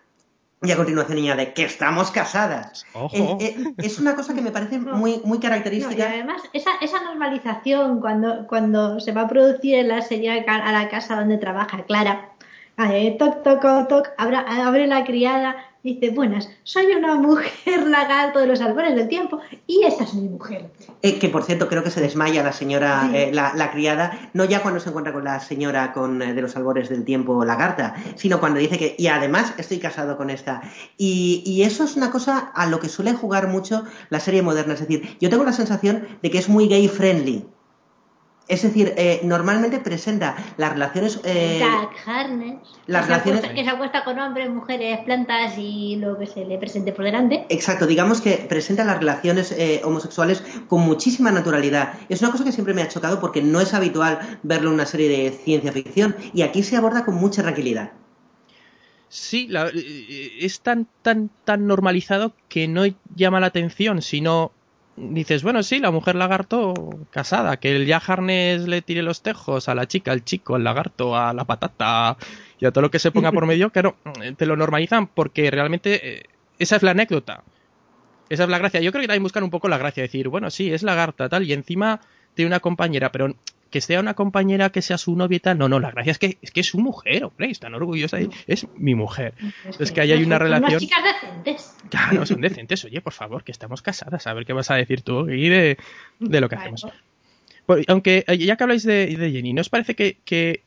Y a continuación añade, que estamos casadas. Ojo. Eh, eh, es una cosa que me parece muy, muy característica. y además, esa, esa normalización cuando, cuando se va a producir en la serie a la casa donde trabaja Clara, toc, toc, toc, abre la criada, Dice, buenas, soy una mujer lagarto de los albores del tiempo y esta es mi mujer. Eh, que por cierto, creo que se desmaya la señora, eh, la, criada, no ya cuando se encuentra con la señora con, eh, de los albores del tiempo lagarta, sino cuando dice que, y además estoy casado con esta. Y, y eso es una cosa a lo que suele jugar mucho la serie moderna. Es decir, yo tengo la sensación de que es muy gay friendly Es decir, eh, normalmente presenta las relaciones. Eh, Jack Harness. Las que, relaciones- se acuesta, que se acuesta con hombres, mujeres, plantas y lo que se le presente por delante. Exacto, digamos que presenta las relaciones eh, homosexuales con muchísima naturalidad. Es una cosa que siempre me ha chocado porque no es habitual verlo en una serie de ciencia ficción y aquí se aborda con mucha tranquilidad. Sí, la- eh, es tan, tan, tan normalizado que no llama la atención, sino dices, bueno, sí, la mujer lagarto casada, que el ya Harness le tire los tejos a la chica, al chico, al lagarto, a la patata y a todo lo que se ponga por medio, claro, te lo normalizan porque realmente eh, esa es la anécdota. Esa es la gracia. Yo creo que también buscan un poco la gracia, decir, bueno, sí, es lagarta, tal, y encima tiene una compañera, pero que sea una compañera que sea su novia y tal, no, no, la gracia es que es que es su mujer, hombre, están orgullosa de es mi mujer. Es que ahí hay una relación- Unas chicas decentes. Claro, son decentes, oye, por favor, que estamos casadas, a ver qué vas a decir tú y de, de lo que Claro. hacemos. Aunque, eh, ya que habláis de, de Jenny, ¿no os parece que, que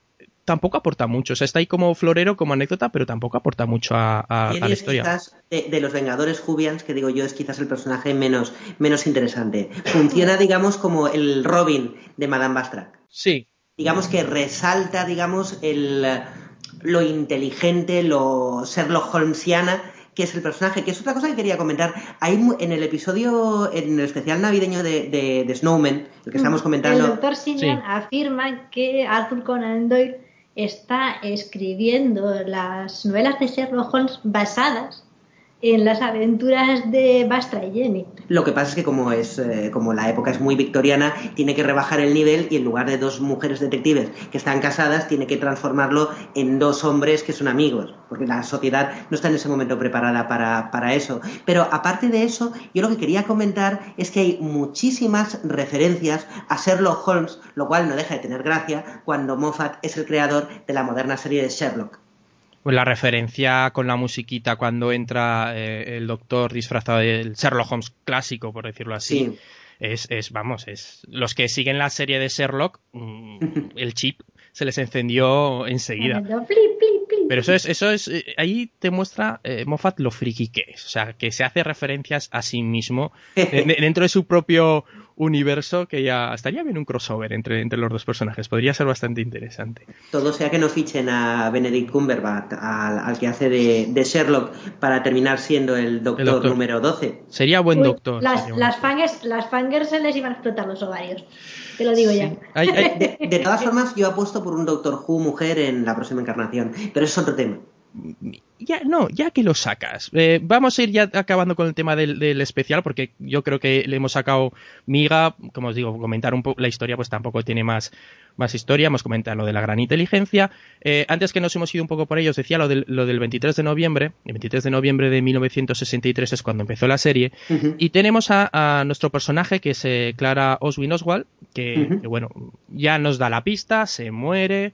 tampoco aporta mucho? O sea, está ahí como florero, como anécdota, pero tampoco aporta mucho a, a- a Jenny la historia. quizás de, de los Vengadores Jubians, que digo yo, es quizás el personaje menos, menos interesante. Funciona, digamos, como el Robin de Madame Bastrac. Sí, digamos que resalta, digamos, el, lo inteligente, lo Sherlock Holmesiana que es el personaje, que es otra cosa que quería comentar. Hay en el episodio, en el especial navideño de, de- de Snowman, el que estamos El comentando, doctor Singan Sí. afirma que Arthur Conan Doyle está escribiendo las novelas de Sherlock Holmes basadas en las aventuras de Bastra y Jenny. Lo que pasa es que como es eh, como la época es muy victoriana, tiene que rebajar el nivel y en lugar de dos mujeres detectives que están casadas, tiene que transformarlo en dos hombres que son amigos, porque la sociedad no está en ese momento preparada para, para eso. Pero aparte de eso, yo lo que quería comentar es que hay muchísimas referencias a Sherlock Holmes, lo cual no deja de tener gracia cuando Moffat es el creador de la moderna serie de Sherlock. Pues la referencia con la musiquita cuando entra eh, el doctor disfrazado del Sherlock Holmes clásico, por decirlo así. Sí. Es, es, vamos, es. Los que siguen la serie de Sherlock, mm, el chip se les encendió enseguida. Pero eso es, eso es, eh, ahí te muestra eh, Moffat lo friki que es. O sea, que se hace referencias a sí mismo de- de- dentro de su propio universo, que ya estaría bien un crossover entre, entre los dos personajes. Podría ser bastante interesante. Todo sea que no fichen a Benedict Cumberbatch, al, al que hace de, de Sherlock, para terminar siendo el doctor, El doctor. número 12. Sería buen Uy, doctor. Las, las, fangers, las fangers se les iban a explotar los ovarios. Te lo digo ya. Hay- hay- De, de todas formas, yo apuesto por un Doctor Who mujer en la próxima encarnación, pero eso es otro tema. Ya, no, ya que lo sacas. Eh, vamos a ir ya acabando con el tema del, del especial, porque yo creo que le hemos sacado miga, como os digo, comentar un poco la historia, pues tampoco tiene más, más historia. Hemos comentado lo de la gran inteligencia. Eh, antes que nos hemos ido un poco por ello, os decía lo del, lo del 23 de noviembre. El 23 de noviembre de 1963 es cuando empezó la serie. Y tenemos a, a nuestro personaje, que es eh, Clara Oswin Oswald, que, bueno, ya nos da la pista, se muere.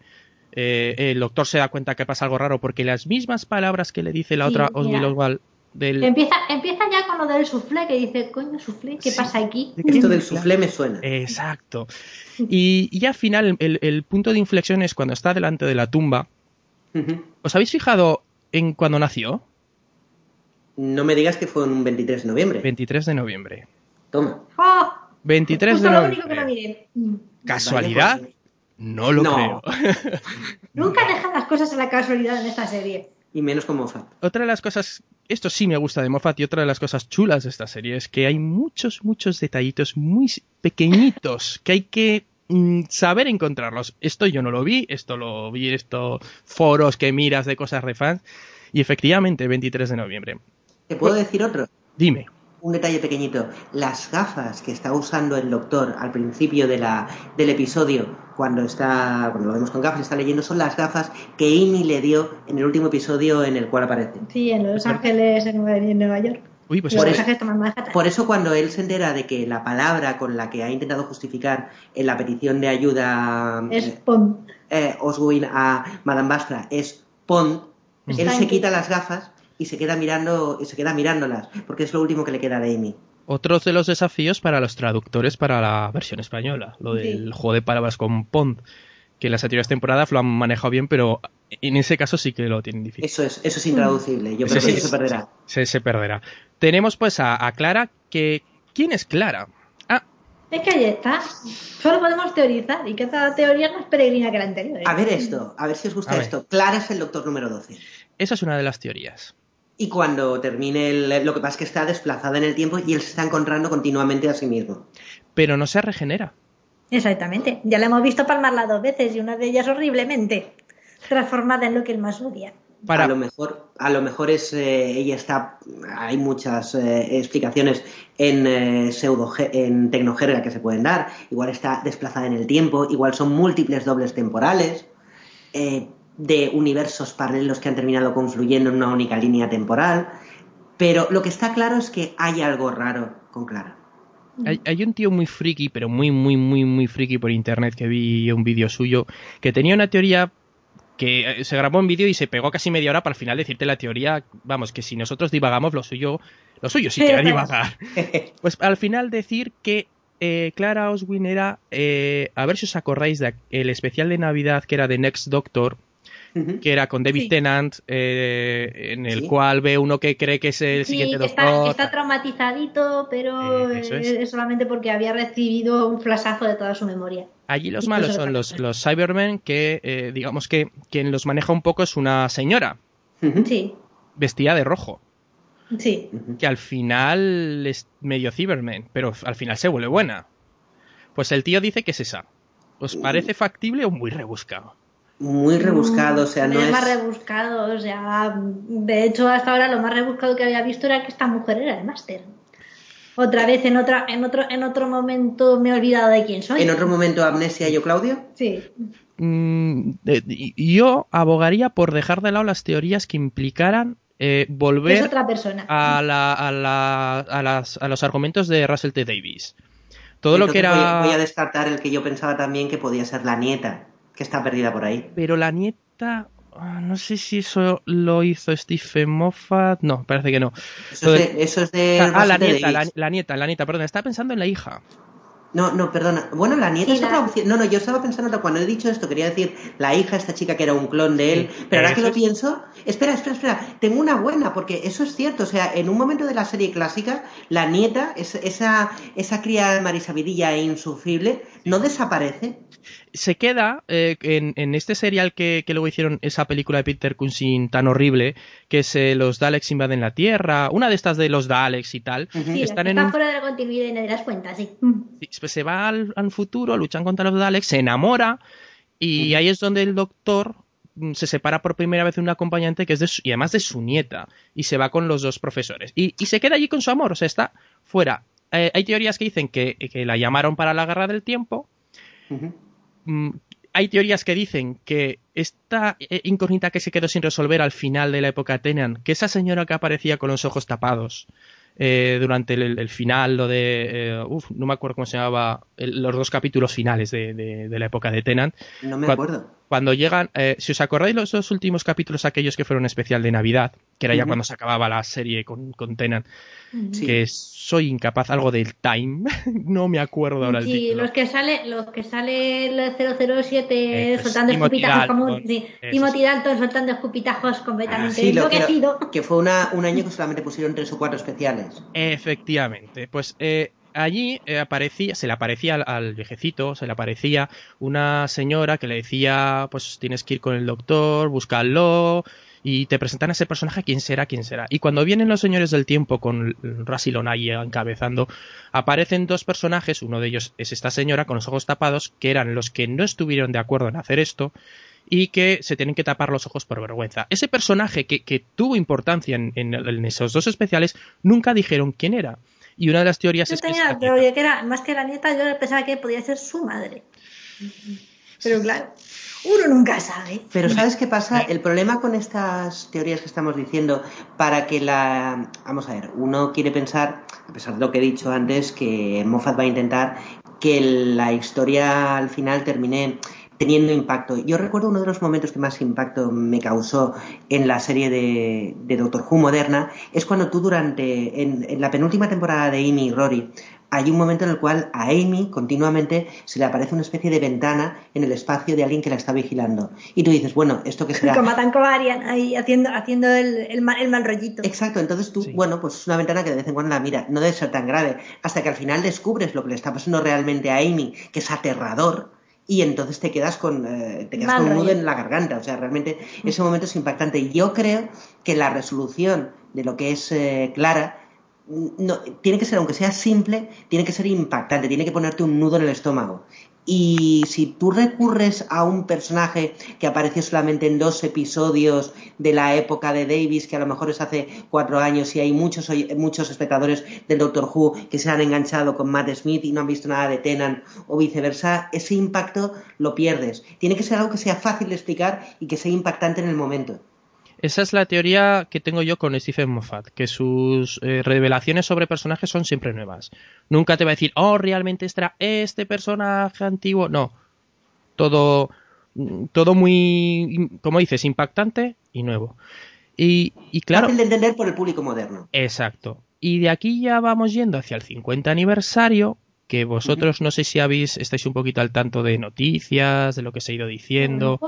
Eh, el doctor se da cuenta que pasa algo raro porque las mismas palabras que le dice la Sí, otra Oswald del... Empieza, empieza ya con lo del soufflé, que dice, coño, soufflé, ¿qué Sí. pasa aquí? Esto del soufflé me suena. Exacto. Y, y al final el, el punto de inflexión es cuando está delante de la tumba. ¿Os habéis fijado en cuando nació? No me digas que fue un 23 de noviembre. 23 de noviembre. Toma. ¡Oh! 23 Justo de lo único que no noviembre. miré. ¿Casualidad? No lo No. creo. Nunca dejan las cosas a la casualidad en esta serie. Y menos con Moffat. otra de las cosas, esto sí me gusta de Moffat y otra de las cosas chulas de esta serie es que hay muchos, muchos detallitos muy pequeñitos que hay que mm, saber encontrarlos. Esto yo no lo vi, esto lo vi, esto foros que miras de cosas de fans y efectivamente 23 de noviembre. ¿Te puedo decir otro? Dime. Un detalle pequeñito. Las gafas que está usando el doctor al principio de la, del episodio, cuando está, cuando lo vemos con gafas, está leyendo, son las gafas que Amy le dio en el último episodio en el cual aparece. Sí, en Los Ángeles, en Nueva, York. Uy, pues Por eso-. Por eso cuando él se entera de que la palabra con la que ha intentado justificar en la petición de ayuda Es eh, eh, Oswin a Madame Bastra es Pond, él se quita las gafas y se queda mirando y se queda mirándolas porque es lo último que le queda de Amy. Otro de los desafíos para los traductores para la versión española, lo del Sí. juego de palabras con Pond, que en las anteriores temporadas lo han manejado bien, pero en ese caso sí que lo tienen difícil. Eso es, eso es intraducible. Yo creo que sí eso se es- perderá. Se, se perderá. Tenemos pues a, a Clara, que... ¿Quién es Clara? Ah, Es que ahí está. Solo podemos teorizar y que esta teoría es más peregrina que la anterior. ¿eh? A ver esto, a ver si os gusta esto. Clara es el doctor número 12. Esa es una de las teorías. Y cuando termine el, lo que pasa es que está desplazada en el tiempo y él se está encontrando continuamente a sí mismo. Pero no se regenera. Exactamente. Ya la hemos visto palmarla dos veces y una de ellas horriblemente transformada en lo que él más odia. A lo mejor, a lo mejor es eh, ella está. Hay muchas eh, explicaciones en eh, pseudo en tecnojerga que se pueden dar. Igual está desplazada en el tiempo. Igual son múltiples dobles temporales de universos paralelos que han terminado confluyendo en una única línea temporal. Pero lo que está claro es que hay algo raro con Clara. Hay, hay, un tío muy friki, pero muy, muy, muy, muy friki por internet que vi un vídeo suyo, que tenía una teoría que eh, se grabó en vídeo y se pegó casi media hora para al final decirte la teoría, vamos, que si nosotros divagamos, lo suyo, lo suyo sí que divagar. Pues al final decir que eh, Clara Oswin era, eh, a ver si os acordáis del especial de Navidad que era de Next Doctor, que era con David Tennant, eh, en el cual ve uno que cree que es el siguiente doctor. Está, está traumatizadito, pero es. solamente porque había recibido un flasazo de toda su memoria. Allí los malos son los, los Cybermen, que eh, digamos que quien los maneja un poco es una señora. Sí. Vestida de rojo. Sí. Que al final es medio Cyberman, pero al final se vuelve buena. Pues el tío dice que es esa. ¿Os parece factible o muy rebuscado? Muy rebuscado, o sea, no es... más rebuscado, o sea, de hecho hasta ahora lo más rebuscado que había visto era que esta mujer era de máster. Otra vez en otra en otro en otro momento me he olvidado de quién soy. En otro momento amnesia yo Claudio? Sí. Mm, yo abogaría por dejar de lado las teorías que implicaran eh, volver otra persona. A, la, a, la, a, las, a los argumentos de Russell T. Davis. Todo lo que era. voy a descartar el que yo pensaba también que podía ser la nieta que está perdida por ahí. Pero la nieta, ah, no sé si eso lo hizo Stephen Moffat. No, parece que no. Eso, es, de, Ah, la nieta, la, nieta, la nieta, perdón. Estaba pensando en la hija. No, no, perdona. Bueno, la nieta es otra opción. No, no, yo estaba pensando cuando he dicho esto, quería decir la hija, esta chica que era un clon de él. pero ahora que lo pienso, espera, espera, espera. Tengo una buena, porque eso es cierto. O sea, en un momento de la serie clásica, la nieta, esa, esa cría marisabidilla e insufrible, no desaparece se queda eh, en, este serial que, que, luego hicieron esa película de Peter Cushing tan horrible, que es eh, Los Daleks invaden la Tierra, una de estas de los Daleks y tal. Sí, están en fuera de la continuidad y no te das cuenta, sí. pues se va al, futuro, luchan contra los Daleks, se enamora y ahí es donde el doctor mm, se separa por primera vez de un acompañante que es de y además de su nieta y se va con los dos profesores y, se queda allí con su amor, o sea, está fuera. Eh, hay teorías que dicen que, que, la llamaron para la guerra del tiempo. Hay teorías que dicen que esta eh, incógnita que se quedó sin resolver al final de la época Tenan, que esa señora que aparecía con los ojos tapados eh, durante el, final, lo de. Eh, no me acuerdo cómo se llamaba, los dos capítulos finales de, la época de Tenant. No me acuerdo. Cuando llegan, si os acordáis los dos últimos capítulos, aquellos que fueron especial de Navidad, que era ya cuando se acababa la serie con, con Tenant, que soy incapaz, algo del Time, no me acuerdo ahora el Sí, los que sale, los que sale el 007 soltando escupitajos como Timothy Dalton soltando escupitajos completamente ah, enloquecido. Que, fue una, un año que solamente pusieron tres o cuatro especiales. Efectivamente, pues eh, allí eh, aparecía, se le aparecía al, viejecito, se le aparecía una señora que le decía, pues tienes que ir con el doctor, búscalo, y te presentan a ese personaje, quién será, quién será. Y cuando vienen los señores del tiempo con Russell encabezando, aparecen dos personajes, uno de ellos es esta señora con los ojos tapados, que eran los que no estuvieron de acuerdo en hacer esto, y que se tienen que tapar los ojos por vergüenza. Ese personaje que, tuvo importancia en, esos dos especiales, nunca dijeron quién era. Y una de las teorías es tenía, que, era, más que la nieta, yo pensaba que podía ser su madre. Pero claro. Uno nunca sabe. Pero ¿sabes qué pasa? El problema con estas teorías que estamos diciendo, para que la... Vamos a ver, uno quiere pensar, a pesar de lo que he dicho antes, que Moffat va a intentar que la historia al final termine teniendo impacto. Yo recuerdo uno de los momentos que más impacto me causó en la serie de, Doctor Who moderna, es cuando tú durante, en, la penúltima temporada de Amy y Rory, hay un momento en el cual a Amy continuamente se le aparece una especie de ventana en el espacio de alguien que la está vigilando. Y tú dices, bueno, ¿esto qué será? Como Tanco Arian ahí haciendo, haciendo el, el, mal, rollito. Exacto, entonces tú, bueno, pues es una ventana que de vez en cuando la mira, no debe ser tan grave, hasta que al final descubres lo que le está pasando realmente a Amy, que es aterrador, y entonces te quedas con, eh, te quedas con un nudo en la garganta. O sea, realmente ese momento es impactante. Yo creo que la resolución de lo que es eh, Clara no, tiene que ser, aunque sea simple, tiene que ser impactante, tiene que ponerte un nudo en el estómago. Y si tú recurres a un personaje que apareció solamente en dos episodios de la época de Davis, que a lo mejor es hace cuatro años, y hay muchos, muchos espectadores del Doctor Who que se han enganchado con Matt Smith y no han visto nada de Tennant o viceversa, ese impacto lo pierdes. Tiene que ser algo que sea fácil de explicar y que sea impactante en el momento. Esa es la teoría que tengo yo con Stephen Moffat, que sus eh, revelaciones sobre personajes son siempre nuevas. Nunca te va a decir, oh, realmente este este personaje antiguo. No. Todo, todo muy, como dices, impactante y nuevo. Y, y claro. Fácil de entender por el público moderno. Exacto. Y de aquí ya vamos yendo hacia el 50 aniversario, que vosotros no sé si habéis, estáis un poquito al tanto de noticias, de lo que se ha ido diciendo.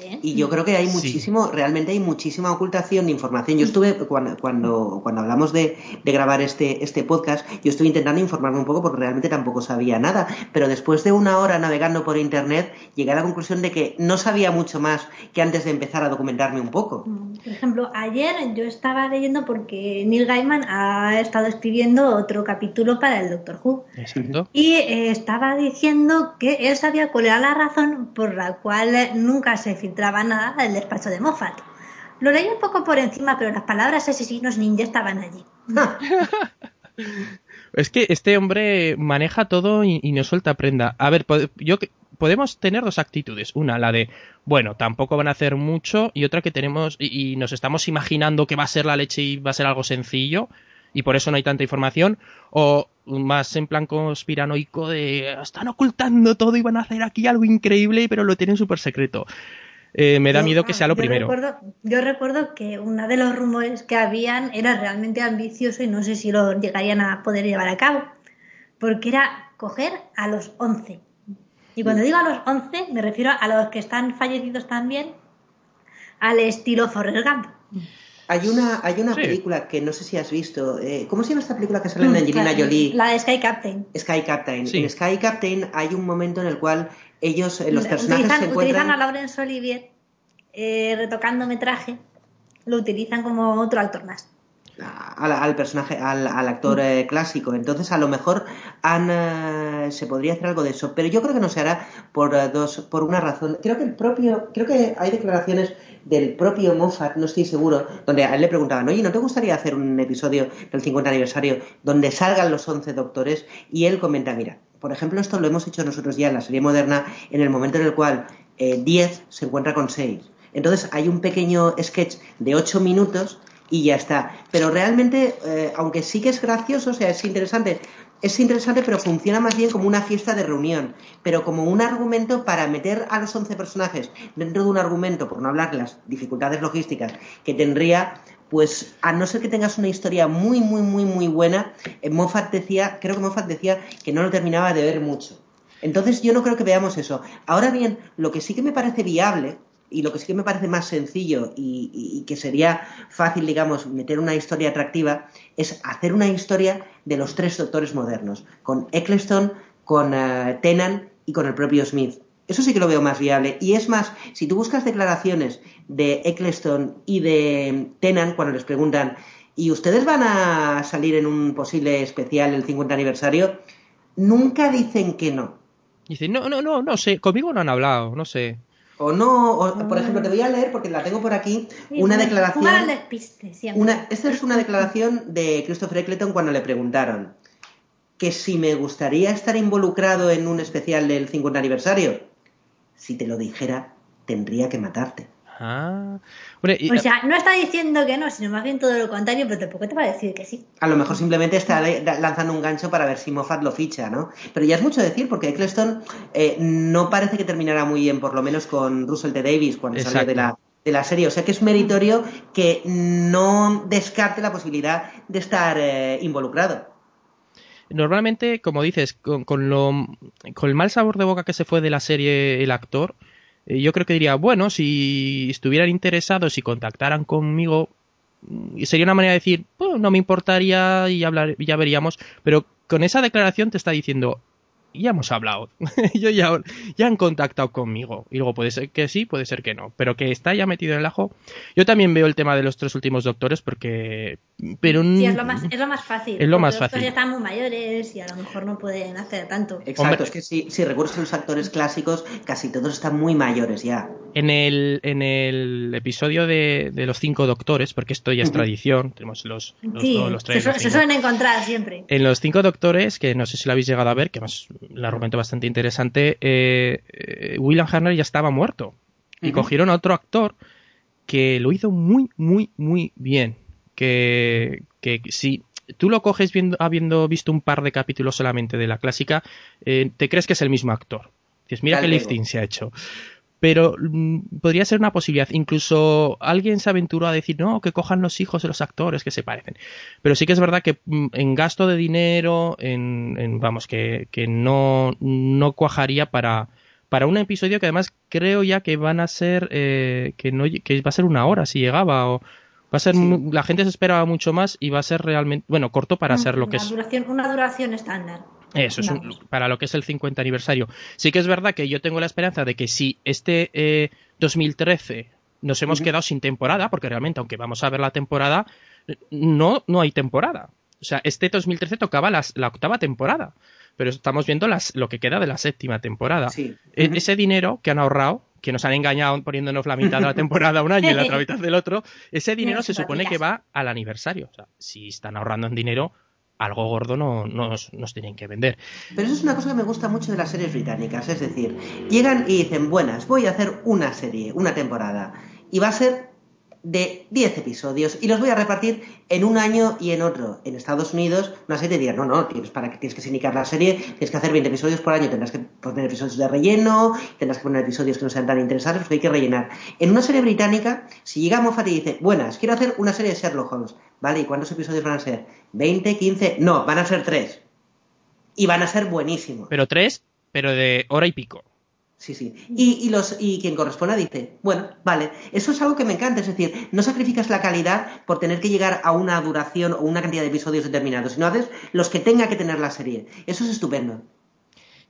¿eh? Y yo creo que hay muchísimo, realmente hay muchísima ocultación de información. Yo estuve, cuando, cuando, cuando hablamos de, de, grabar este, este podcast, yo estuve intentando informarme un poco porque realmente tampoco sabía nada. Pero después de una hora navegando por internet, llegué a la conclusión de que no sabía mucho más que antes de empezar a documentarme un poco. Mm, por ejemplo, ayer yo estaba leyendo porque Neil Gaiman ha estado escribiendo otro capítulo para el Doctor Who. Y eh, estaba diciendo que él sabía cuál era la razón por la cual nunca se filtraba nada del despacho de Moffat. Lo leí un poco por encima, pero las palabras asesinos ninja estaban allí. es que este hombre maneja todo y, no suelta prenda. A ver, yo podemos tener dos actitudes. Una, la de, bueno, tampoco van a hacer mucho, y otra que tenemos, y, nos estamos imaginando que va a ser la leche y va a ser algo sencillo, y por eso no hay tanta información, o más en plan conspiranoico de están ocultando todo y van a hacer aquí algo increíble, pero lo tienen súper secreto. Eh, me da miedo que sea lo primero. yo recuerdo que uno de los rumores que habían era realmente ambicioso y no sé si lo llegarían a poder llevar a cabo, porque era coger a los 11. Y cuando digo a los 11 me refiero a los que están fallecidos también, al estilo Forrest Gump. Hay una, hay una película que no sé si has visto. Eh, ¿Cómo se llama esta película que sale en mm, Angelina Jolie? La de Sky Captain. Sky Captain. En Sky Captain hay un momento en el cual ellos, eh, los personajes utilizan, se encuentran... Utilizan a Laurence Olivier eh, retocando metraje. Lo utilizan como otro actor más. Al, personaje, al, actor mm. clásico. Entonces, a lo mejor han, se podría hacer algo de eso, pero yo creo que no se hará por dos, por una razón. Creo que el propio, creo que hay declaraciones del propio Moffat, no estoy seguro, donde a él le preguntaban, oye, ¿no te gustaría hacer un episodio del 50 aniversario donde salgan los 11 doctores? Y él comenta, mira, por ejemplo, esto lo hemos hecho nosotros ya en la serie moderna, en el momento en el cual 10 eh, se encuentra con 6. Entonces hay un pequeño sketch de 8 minutos y ya está. Pero realmente, eh, aunque sí que es gracioso, o sea, es interesante, es interesante, pero funciona más bien como una fiesta de reunión, pero como un argumento para meter a los 11 personajes dentro de un argumento, por no hablar de las dificultades logísticas que tendría, pues a no ser que tengas una historia muy, muy, muy, muy buena, eh, Moffat decía, creo que Moffat decía que no lo terminaba de ver mucho. Entonces yo no creo que veamos eso. Ahora bien, lo que sí que me parece viable y lo que sí que me parece más sencillo y, que sería fácil, digamos, meter una historia atractiva, es hacer una historia de los tres doctores modernos, con Eccleston, con uh, y con el propio Smith. Eso sí que lo veo más viable. Y es más, si tú buscas declaraciones de Eccleston y de Tennant cuando les preguntan, ¿y ustedes van a salir en un posible especial el 50 aniversario? Nunca dicen que no. Dicen, no, no, no, no sé, conmigo no han hablado, no sé. O no, por ejemplo, te voy a leer porque la tengo por aquí, una declaración. una, esta es una declaración de Christopher Eccleston cuando le preguntaron que si me gustaría estar involucrado en un especial del 50 aniversario. Si te lo dijera, tendría que matarte. Ah. o sea, no está diciendo que no, sino más bien todo lo contrario, pero tampoco te va a decir que sí. A lo mejor simplemente está lanzando un gancho para ver si Moffat lo ficha, ¿no? Pero ya es mucho decir, porque Eccleston eh, no parece que terminará muy bien, por lo menos con Russell T. Davis cuando salió de la, de la serie. O sea que es meritorio que no descarte la posibilidad de estar eh, involucrado. normalmente, como dices, con, lo, con el mal sabor de boca que se fue de la serie el actor, eh, yo creo que diría, bueno, si estuvieran interesados y contactaran conmigo, mm, sería una manera de decir, bueno, no me importaría y hablar, ya veríamos, pero con esa declaración te está diciendo, ya hemos hablado, yo ya, ya han contactado conmigo. Y luego puede ser que sí, puede ser que no. Pero que está ya metido en el ajo. Yo también veo el tema de los tres últimos doctores porque... Pero sí, es lo más, es lo más fácil. Es lo más fácil. ya están muy mayores y a lo mejor no pueden hacer tanto. Exacto, es que si, si recurres a los actores clásicos, casi todos están muy mayores ya. En el, en el episodio de, de los cinco doctores, porque esto ya es tradición, tenemos los, los, sí, los tres. Se, se, suelen encontrar siempre. En los cinco doctores, que no sé si lo habéis llegado a ver, que más el argumento bastante interesante, eh, eh, William Harner ya estaba muerto. Y cogieron a otro actor que lo hizo muy, muy, muy bien. Que, que si tú lo coges viendo, habiendo visto un par de capítulos solamente de la clásica, eh, te crees que es el mismo actor. Dices, mira qué lifting se ha hecho pero mm, podría ser una posibilidad. Incluso alguien se aventuró a decir, no, que cojan los hijos de los actores que se parecen. Pero sí que es verdad que mm, en gasto de dinero, en, vamos, que, que no, no cuajaría para, para un episodio que además creo ya que van a ser, eh, que, no, que va a ser una hora si llegaba o... Va a ser, la gente se esperaba mucho más y va a ser realmente, bueno, corto para ser lo que es. Una duración estándar. Eso es para lo que es el 50 aniversario. Sí que es verdad que yo tengo la esperanza de que si este 2013 eh, nos hemos quedado sin temporada, porque realmente, aunque vamos a ver la temporada, no, no hay temporada. O sea, este 2013 tocaba la octava temporada, pero estamos viendo las, lo que queda de la séptima temporada. E, ese dinero que han ahorrado, que nos han engañado poniéndonos la mitad de la temporada un año y la otra mitad del otro, ese dinero se supone que va al aniversario. O sea, si están ahorrando en dinero, algo gordo no, nos, tienen que vender. Pero eso es una cosa que me gusta mucho de las series británicas, es decir, llegan y dicen, buenas, voy a hacer una serie, una temporada, y va a ser de 10 episodios y los voy a repartir en un año y en otro. En Estados Unidos, una serie diría, no, no, tienes, para que tienes que sindicar la serie, tienes que hacer 20 episodios por año, tendrás que poner episodios de relleno, tendrás que poner episodios que no sean tan interesantes, porque hay que rellenar. En una serie británica, si llega Moffat y dice, buenas, quiero hacer una serie de Sherlock Holmes, ¿vale? ¿Y cuántos episodios van a ser? ¿20, 15? No, van a ser 3. Y van a ser buenísimos. Pero 3, pero de hora y pico. Sí, sí. Y, los, y quien corresponda dice, bueno, vale, eso es algo que me encanta, es decir, no sacrificas la calidad por tener que llegar a una duración o una cantidad de episodios determinados, sino haces los que tenga que tener la serie. Eso es estupendo.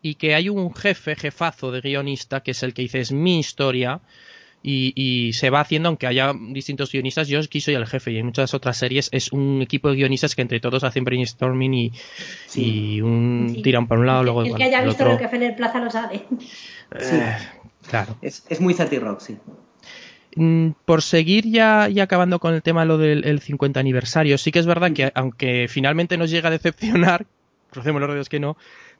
Y que hay un jefe, jefazo de guionista, que es el que dice, es mi historia, y, se va haciendo, aunque haya distintos guionistas, yo aquí soy el jefe y en muchas otras series es un equipo de guionistas que entre todos hacen brainstorming y, y un tiran para un lado, luego el que haya visto lo que el Plaza lo sabe. Eh, claro. Es, es muy 30 Rock, sí. Mm, por seguir ya, ya, acabando con el tema lo del 50 aniversario, sí que es verdad que aunque finalmente nos llega a decepcionar, crucemos los dedos que no,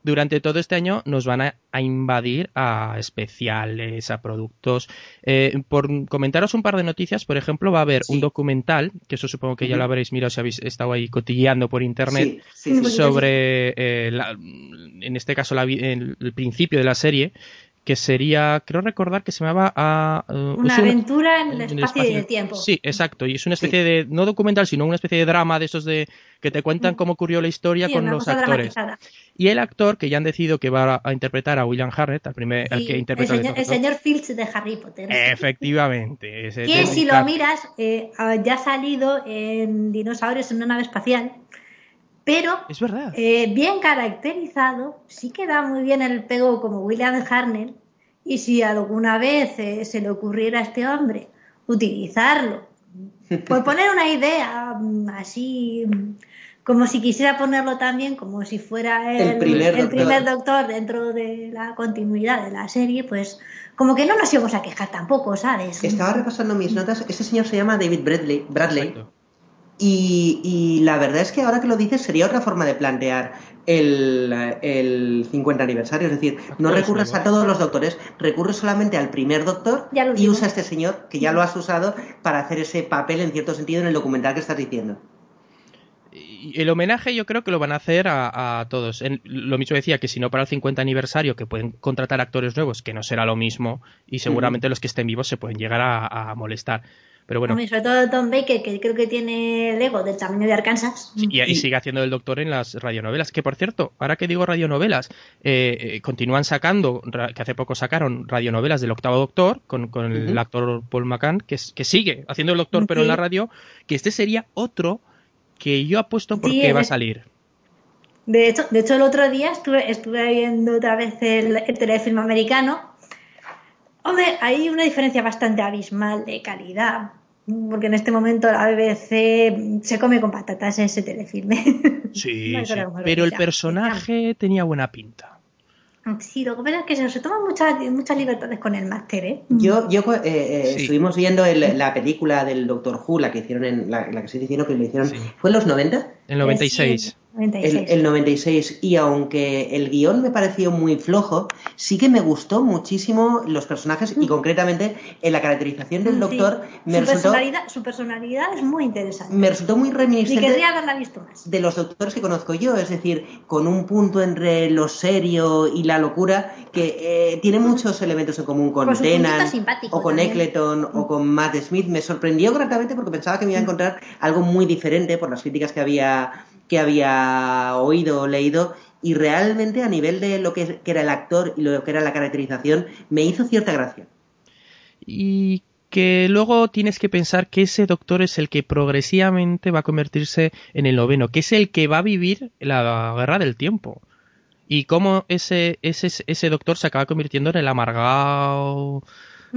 durante todo este año nos van a, invadir a especiales, a productos. Eh, por comentaros un par de noticias, por ejemplo, va a haber un documental, que eso supongo que ya lo habréis mirado si habéis estado ahí cotilleando por internet, sobre, eh, en este caso, el principio de la serie, que sería, creo recordar que se llamaba... a uh, una aventura en el, espacio, y el tiempo. Sí, exacto, y es una especie de, no documental, sino una especie de drama de esos de que te cuentan mm. cómo ocurrió la historia con los actores. Y el actor que ya han decidido que va a, interpretar a William Harrett, al primer, al que interpreta el señor, el señor Filch de Harry Potter. Efectivamente. Ese que si lo miras, eh, ya ha salido en Dinosaurios en una nave espacial pero es verdad. Eh, bien caracterizado, sí queda muy bien el pego como William Harnell y si alguna vez eh, se le ocurriera a este hombre utilizarlo, por poner una idea mm, así, mm, como si quisiera ponerlo también como si fuera el, primer, doctor. dentro de la continuidad de la serie, pues como que no nos íbamos a quejar tampoco, ¿sabes? Estaba repasando mis notas, ese señor se llama David Bradley, Bradley y, la verdad es que ahora que lo dices sería otra forma de plantear el, el 50 aniversario. Es decir, no recurres a todos los doctores, recurres solamente al primer doctor y usa a este señor, que ya lo has usado, para hacer ese papel en cierto sentido en el documental que estás diciendo. El homenaje yo creo que lo van a hacer a, todos. lo mismo decía que si no para el 50 aniversario, que pueden contratar actores nuevos, que no será lo mismo, y seguramente los que estén vivos se pueden llegar a molestar Pero bueno. sobre todo Tom Baker, que creo que tiene el ego del tamaño de Arkansas. y, sigue haciendo el doctor en las radionovelas. Que por cierto, ahora que digo radionovelas, eh, eh, continúan sacando, que hace poco sacaron radionovelas del octavo doctor con, el actor Paul McCann, que, que sigue haciendo el doctor, pero en la radio, que este sería otro que yo apuesto porque va a salir. De hecho, de hecho, el otro día estuve, estuve viendo otra vez el, el telefilm americano. Hombre, hay una diferencia bastante abismal de calidad, porque en este momento la BBC se come con patatas ese telefilme. Sí, sí pero el personaje tenía buena pinta. Sí, lo que pasa es que se toman muchas, muchas libertades con el máster, ¿eh? Yo, yo eh, eh, estuvimos viendo la película del Doctor Who, la que hicieron en la, que se diciendo que lo hicieron, ¿fue en los 90? En 96. El, 96. Y aunque el guion me pareció muy flojo, sí que me gustó muchísimo los personajes y mm. concretamente en la caracterización del doctor. Me su, personalidad, su personalidad es muy interesante. Me resultó muy reminiscente. haberla visto más. De los doctores que conozco yo, es decir, con un punto entre lo serio y la locura que eh, tiene muchos elementos en común con Tennant o con Eccleton o mm. con Matt Smith. Me sorprendió gratamente porque pensaba que me iba a mm. encontrar algo muy diferente por las críticas que había que había oído o leído y realmente a nivel de lo que, era el actor y lo que era la caracterización me hizo cierta gracia. Y que luego tienes que pensar que ese doctor es el que progresivamente va a convertirse en el noveno, que es el que va a vivir la guerra del tiempo. Y cómo ese, ese, ese doctor se acaba convirtiendo en el amargado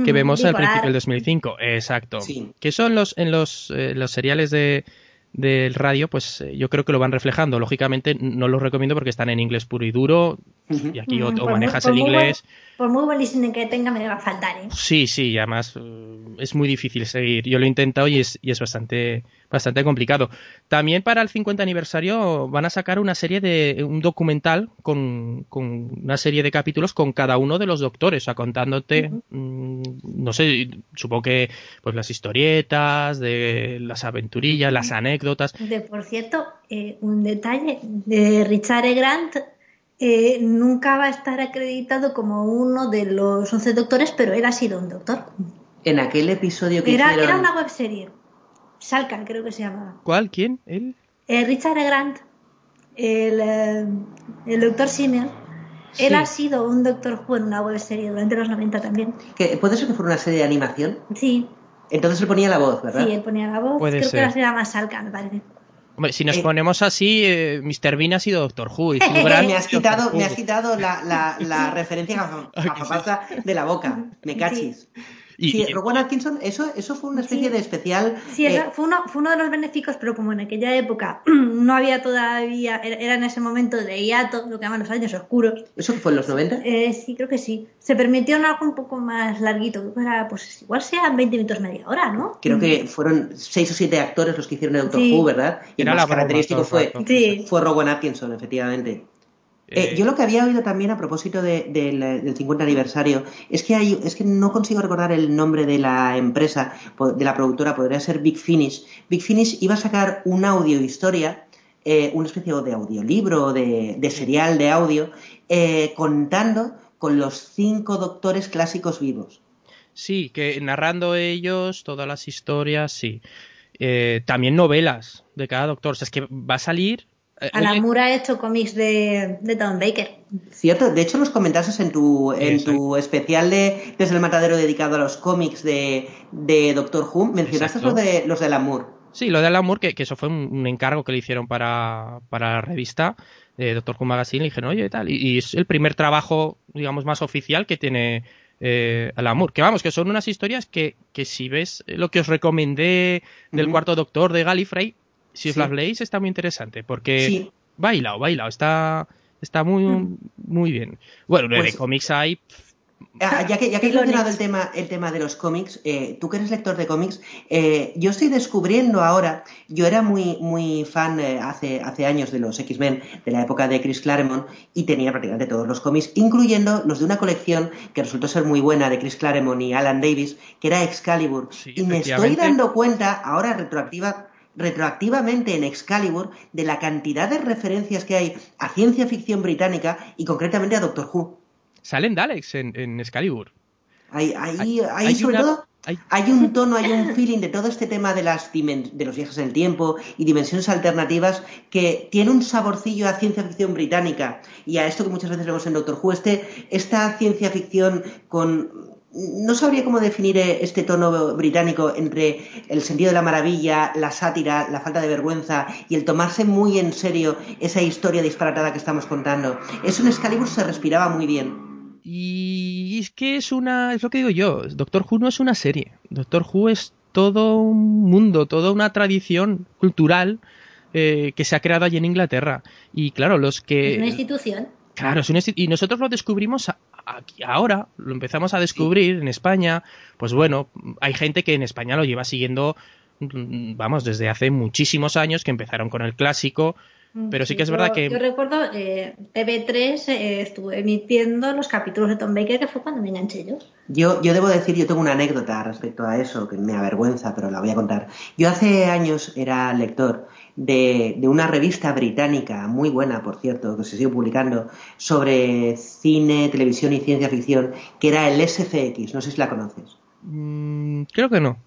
que vemos al principio del 2005. Exacto. Que son los, en los, eh, los seriales de, del radio, pues eh, yo creo que lo van reflejando. Lógicamente no los recomiendo porque están en inglés puro y duro y aquí o, manejas el inglés. Por muy buen listening que tenga me va a faltar, ¿eh? Sí, sí, además eh, es muy difícil seguir. Yo lo he intentado y es, y es bastante, bastante complicado. También para el 50 aniversario van a sacar una serie de un documental con, con una serie de capítulos con cada uno de los doctores, o sea, contándote, mm, no sé, supongo que pues las historietas, de las aventurillas, las anécdotas. De por cierto, eh, un detalle de Richard E. Grant. Eh, nunca va a estar acreditado como uno de los 11 doctores, pero él ha sido un doctor. En aquel episodio que era, Era una webserie. Salkan, creo que se llamaba. ¿Cuál? ¿Quién? ¿Él? Eh, Richard e. Grant, el, eh, el doctor Simeon. Él ha sido un Doctor Who en una web serie durante los 90 también. ¿Puede ser que fuera una serie de animación? Sí. Entonces él ponía la voz, ¿verdad? Sí, él ponía la voz. Puede Creo ser. que era más Salkan, me parece. Hombre, si nos eh, ponemos así, eh, Mr. Bean ha sido Doctor Who. Y me has quitado, me has quitado la, la, la referencia a, de la boca. Me cachis. sí, Rowan Atkinson, eso, eso fue una especie de especial. Sí, eh, fue, uno, fue uno de los benéficos, pero como en aquella época no había todavía, era en ese momento de hiato, lo que llaman los años oscuros. ¿Eso fue en los 90? Eh, sí, creo que sí. Se permitió algo un poco más larguito, pues igual sean 20 minutos, media hora, ¿no? Creo que fueron 6 o 7 actores los que hicieron el Doctor Who, ¿verdad? Y el más característico fue, fue Rowan Atkinson, efectivamente. Eh, yo lo que había oído también a propósito del 50 aniversario es que hay, es que no consigo recordar el nombre de la empresa, de la productora, podría ser Big Finish. Big Finish iba a sacar una audio historia, eh, una especie de audiolibro, de, de serial de audio, eh, contando con los cinco doctores clásicos vivos. Sí, que narrando ellos todas las historias, sí. también novelas de cada doctor. O sea, es que va a salir eh, Alan Moore ha hecho cómics de, de Tom Baker. Cierto, de hecho los comentaste en tu, en tu especial de Desde el Matadero dedicado a los cómics de, de Doctor Who, mencionaste los de, los de Alan Moore. Sí, lo de Alan Moore, que, eso fue un, encargo que le hicieron para, para la revista de Doctor Who Magazine, le dijeron, oye, tal, y, es el primer trabajo, digamos, más oficial que tiene eh, Alan Moore. Que vamos, que son unas historias que, que si ves lo que os recomendé del cuarto Doctor de Gallifrey, si os las leéis está muy interesante porque sí. bailado, bailado, está, está muy, mm. muy bien. Bueno, de pues cómics hay... Ah, ya que, ya que he mencionado el tema, el tema de los cómics, eh, tú que eres lector de cómics, eh, yo estoy descubriendo ahora, yo era muy, muy fan eh, hace, hace años de los X-Men, de la época de Chris Claremont, y tenía prácticamente todos los cómics, incluyendo los de una colección que resultó ser muy buena de Chris Claremont y Alan Davis, que era Excalibur. y me estoy dando cuenta, ahora retroactiva, retroactivamente en Excalibur de la cantidad de referencias que hay a ciencia ficción británica y concretamente a Doctor Who. Salen Daleks en, en Excalibur. Hay, hay, hay, sobre todo hay... un tono, hay un feeling de todo este tema de, las de los viajes en el tiempo y dimensiones alternativas que tiene un saborcillo a ciencia ficción británica y a esto que muchas veces vemos en Doctor Who, este, esta ciencia ficción con no sabría cómo definir este tono británico entre el sentido de la maravilla, la sátira, la falta de vergüenza y el tomarse muy en serio esa historia disparatada que estamos contando. Eso en Excalibur se respiraba muy bien. Y es que es una, es lo que digo yo, Doctor Who no es una serie, Doctor Who es todo un mundo, toda una tradición cultural eh, que se ha creado allí en Inglaterra. Y claro, los que... Es una institución. Claro, es una y nosotros lo descubrimos aquí ahora, lo empezamos a descubrir en España. Pues bueno, hay gente que en España lo lleva siguiendo, vamos, desde hace muchísimos años, que empezaron con el clásico, Mm, Pero sí, que es verdad que. Yo recuerdo, eh, TV3 eh, estuvo emitiendo los capítulos de Tom Baker, que fue cuando me enganché yo. yo. Yo debo decir, yo tengo una anécdota respecto a eso, que me avergüenza, pero la voy a contar. Yo hace años era lector de, de una revista británica, muy buena, por cierto, que se sigue publicando, sobre cine, televisión y ciencia ficción, que era el SFX. No sé si la conoces. Mm, creo que no.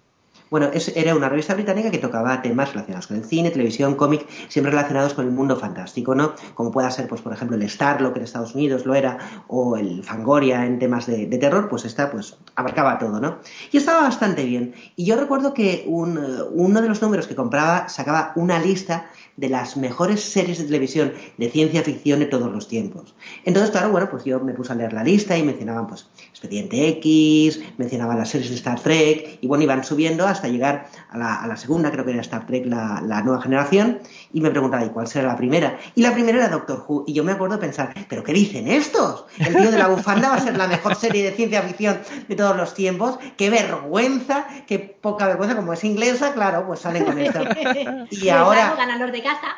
Bueno, era una revista británica que tocaba temas relacionados con el cine, televisión, cómic, siempre relacionados con el mundo fantástico, ¿no? Como pueda ser, pues, por ejemplo, el Starlock en Estados Unidos lo era, o el Fangoria en temas de, terror, pues esta, pues, abarcaba todo, ¿no? Y estaba bastante bien. Y yo recuerdo que uno de los números que compraba sacaba una lista de las mejores series de televisión de ciencia ficción de todos los tiempos. Entonces, claro, bueno, pues yo me puse a leer la lista y mencionaban, pues, Expediente X, mencionaban las series de Star Trek, y bueno, iban subiendo hasta llegar a la, segunda, creo que era Star Trek, la, nueva generación, y me preguntaba, ¿y cuál será la primera? Y la primera era Doctor Who, y yo me acuerdo de pensar, ¿pero qué dicen estos? El tío de la bufanda va a ser la mejor serie de ciencia ficción de todos los tiempos, qué vergüenza, qué poca vergüenza, como es inglesa, claro, pues salen con esto. Y ahora... de casa.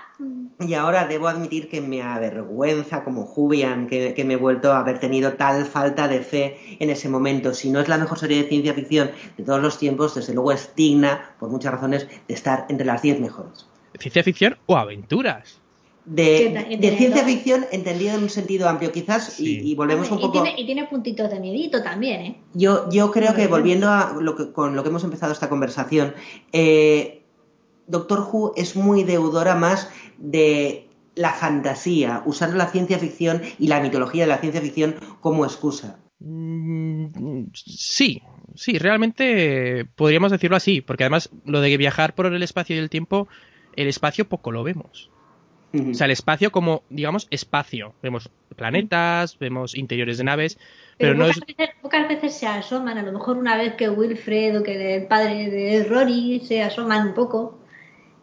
Y ahora debo admitir que me avergüenza como Jubian que, que, me he vuelto a haber tenido tal falta de fe en ese momento. Si no es la mejor serie de ciencia ficción de todos los tiempos, desde luego es digna, por muchas razones, de estar entre las 10 mejores. ¿Ciencia ficción o aventuras? De, ciencia ficción entendido en un sentido amplio, quizás, y, volvemos un poco. y tiene puntitos de miedito también, ¿eh? Yo, yo creo que volviendo a lo que, con lo que hemos empezado esta conversación, eh, Doctor Who es muy deudora más de la fantasía, usando la ciencia ficción y la mitología de la ciencia ficción como excusa. Mm, sí, sí, realmente podríamos decirlo así, porque además lo de viajar por el espacio y el tiempo, el espacio poco lo vemos. O sea, el espacio como, digamos, espacio. Vemos planetas, vemos interiores de naves, pero, no es... pocas veces se asoman, a lo mejor una vez que Wilfred o que el padre de Rory se asoman un poco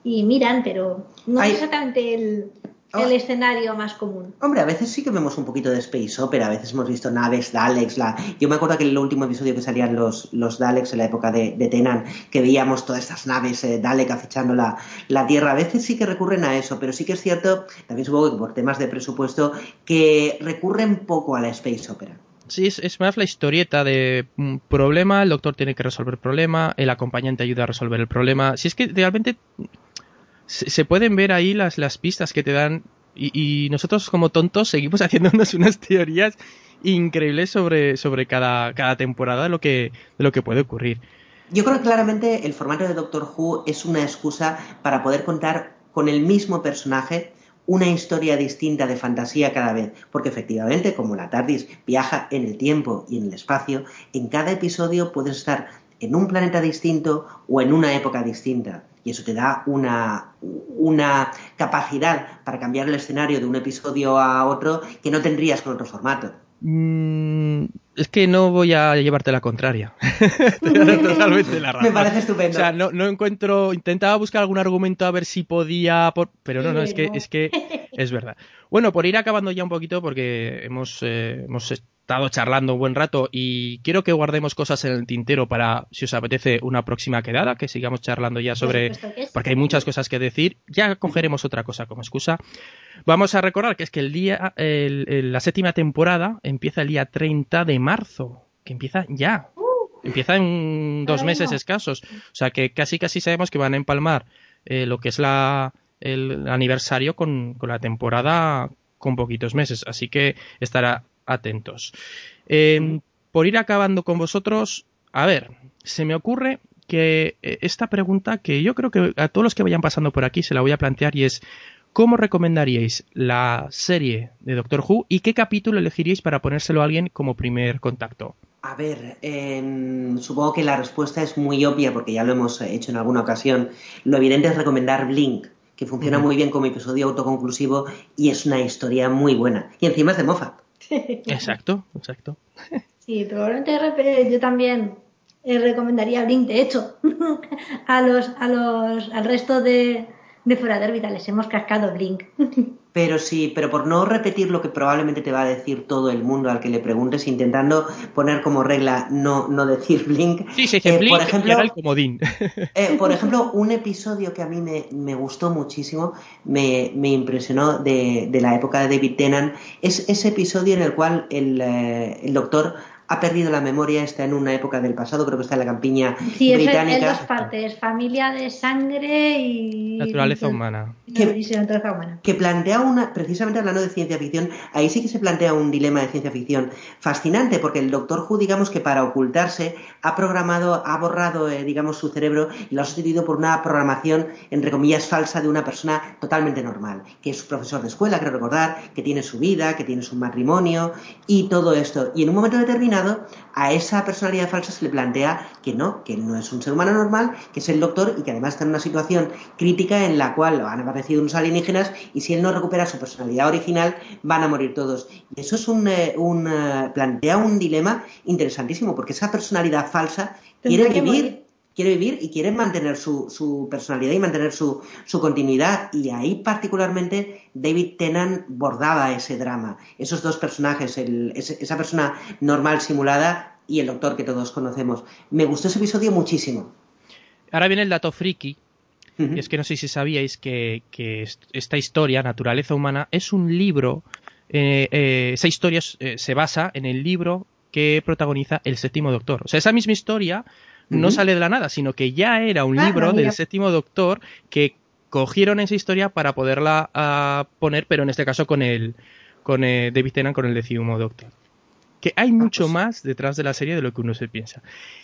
y miran, pero no es exactamente el, el escenario más común. Hombre, a veces sí que vemos un poquito de space opera, a veces hemos visto naves, Daleks, la... yo me acuerdo que en el último episodio que salían los, los Daleks en la época de, de Tenan, que veíamos todas estas naves eh, Dalek acechando la, la, Tierra, a veces sí que recurren a eso, pero sí que es cierto, también supongo que por temas de presupuesto, que recurren poco a la space opera. Sí, es, más la historieta de un problema, el doctor tiene que resolver el problema, el acompañante ayuda a resolver el problema. Si es que realmente se, pueden ver ahí las, las pistas que te dan y, nosotros como tontos seguimos haciéndonos unas teorías increíbles sobre, sobre cada, cada temporada de lo, que, de lo que puede ocurrir. Yo creo que claramente el formato de Doctor Who es una excusa para poder contar con el mismo personaje una historia distinta de fantasía cada vez, porque efectivamente, como la TARDIS viaja en el tiempo y en el espacio, en cada episodio puedes estar en un planeta distinto o en una época distinta. Y eso te da una, una capacidad para cambiar el escenario de un episodio a otro que no tendrías con otro formato. Mm, es que no voy a llevarte la contraria. Totalmente la razón. Me parece estupendo. O sea, no, no, encuentro. Intentaba buscar algún argumento a ver si podía. Pero no, no, es que, es que es verdad. Bueno, por ir acabando ya un poquito, porque hemos, eh, hemos estado charlando un buen rato y quiero que guardemos cosas en el tintero para, si os apetece, una próxima quedada, que sigamos charlando ya sobre, porque hay muchas cosas que decir, ya cogeremos otra cosa como excusa. Vamos a recordar que es que el día, la séptima temporada empieza el día 30 de marzo, que empieza ya. Uh. empieza en dos meses escasos. O sea que casi casi sabemos que van a empalmar eh, lo que es la, el aniversario con, con la temporada con poquitos meses. Así que estará atentos. Em, por ir acabando con vosotros, A ver, se me ocurre que eh, esta pregunta que yo creo que a todos los que vayan pasando por aquí se la voy a plantear y es ¿cómo recomendaríais la serie de Doctor Who y qué capítulo elegiríais para ponérselo a alguien como primer contacto? A ver, em, supongo que la respuesta es muy obvia porque ya lo hemos hecho en alguna ocasión. Lo evidente es recomendar Blink, que funciona muy bien como episodio autoconclusivo y es una historia muy buena. Y encima es de Moffat. Exacto, exacto. Sí, probablemente yo también eh, recomendaría Blink. De hecho, a los, a los, al resto de, de fuera de órbita les hemos cascado Blink. Pero sí, pero por no repetir lo que probablemente te va a decir todo el mundo al que le preguntes, intentando poner como regla no, no decir Blink. Sí, dice eh, Blink por ejemplo, el comodín. Eh, por ejemplo, un episodio que a mí me, me gustó muchísimo, me, me impresionó de, de, la época de David Tennant, es ese episodio en el cual el, el doctor ha perdido la memoria, está en una época del pasado, creo que está en la campiña sí, británica. Sí, es dos partes, familia de sangre y... Naturaleza humana. Que, plantea una, precisamente hablando de ciencia ficción, ahí sí que se plantea un dilema de ciencia ficción fascinante, porque el Doctor Who, digamos que para ocultarse, ha programado, ha borrado, eh, digamos, su cerebro y lo ha sustituido por una programación, entre comillas, falsa de una persona totalmente normal, que es profesor de escuela, creo recordar, que tiene su vida, que tiene su matrimonio y todo esto. Y en un momento determinado, a esa personalidad falsa se le plantea que no, que no es un ser humano normal, que es el doctor y que además está en una situación crítica en la cual han aparecido unos alienígenas y si él no recupera su personalidad original van a morir todos. Y eso es un, eh, eh, plantea un dilema interesantísimo porque esa personalidad falsa quiere vivir quiere vivir y quiere mantener su, su personalidad y mantener su, su, continuidad. Y ahí particularmente David Tennant bordaba ese drama. Esos dos personajes, el, esa persona normal simulada y el doctor que todos conocemos. Me gustó ese episodio muchísimo. Ahora viene el dato friki. Y es que no sé si sabíais que, que esta historia, Naturaleza Humana, es un libro. Eh, eh, esa historia eh, se basa en el libro que protagoniza el séptimo doctor. O sea, esa misma historia no sale de la nada, sino que ya era un ah, libro del séptimo doctor que cogieron esa historia para poderla ah, poner, pero en este caso con el con eh, David Tennant con el décimo doctor. Que hay ah, mucho pues más detrás de la serie de lo que uno se piensa.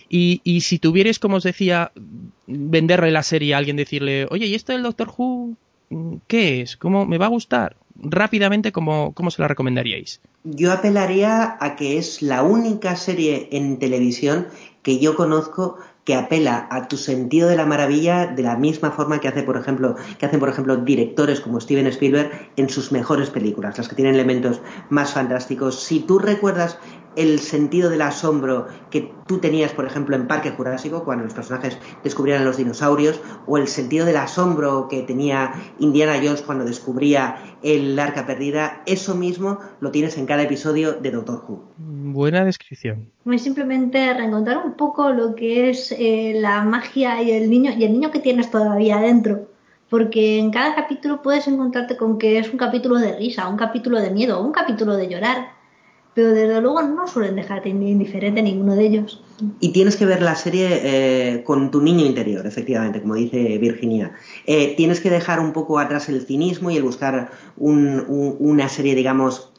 Y, y si tuvierais, como os decía, venderle la serie a alguien, decirle, oye, ¿y esto del Doctor Who? ¿Qué es? ¿Cómo me va a gustar? Rápidamente, ¿cómo, ¿cómo se la recomendaríais? Yo apelaría a que es la única serie en televisión que yo conozco que apela a tu sentido de la maravilla de la misma forma que hace, por ejemplo, que hacen, por ejemplo, directores como Steven Spielberg en sus mejores películas, las que tienen elementos más fantásticos. Si tú recuerdas el sentido del asombro que tú tenías, por ejemplo, en Parque Jurásico, cuando los personajes descubrían a los dinosaurios, o el sentido del asombro que tenía Indiana Jones cuando descubría el arca perdida, eso mismo lo tienes en cada episodio de Doctor Who. Buena descripción. Es simplemente reencontrar un poco lo que es eh, la magia y el niño y el niño que tienes todavía dentro porque en cada capítulo puedes encontrarte con que es un capítulo de risa, un capítulo de miedo, un capítulo de llorar, pero desde luego no suelen dejarte indiferente ninguno de ellos. Y tienes que ver la serie eh, con tu niño interior, efectivamente, como dice Virginia. Eh, tienes que dejar un poco atrás el cinismo y el buscar una serie, digamos,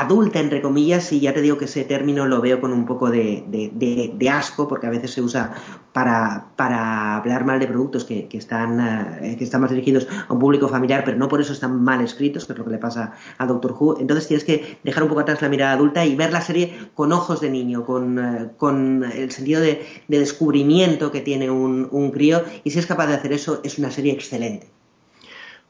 adulta, entre comillas, y ya te digo que ese término lo veo con un poco de, asco, porque a veces se usa para, para hablar mal de productos que, están, eh, que están más dirigidos a un público familiar, pero no por eso están mal escritos, que es lo que le pasa a Doctor Who. Entonces tienes que dejar un poco atrás la mirada adulta y ver la serie con ojos de niño, con, eh, el sentido de, descubrimiento que tiene un, un crío, y si es capaz de hacer eso, es una serie excelente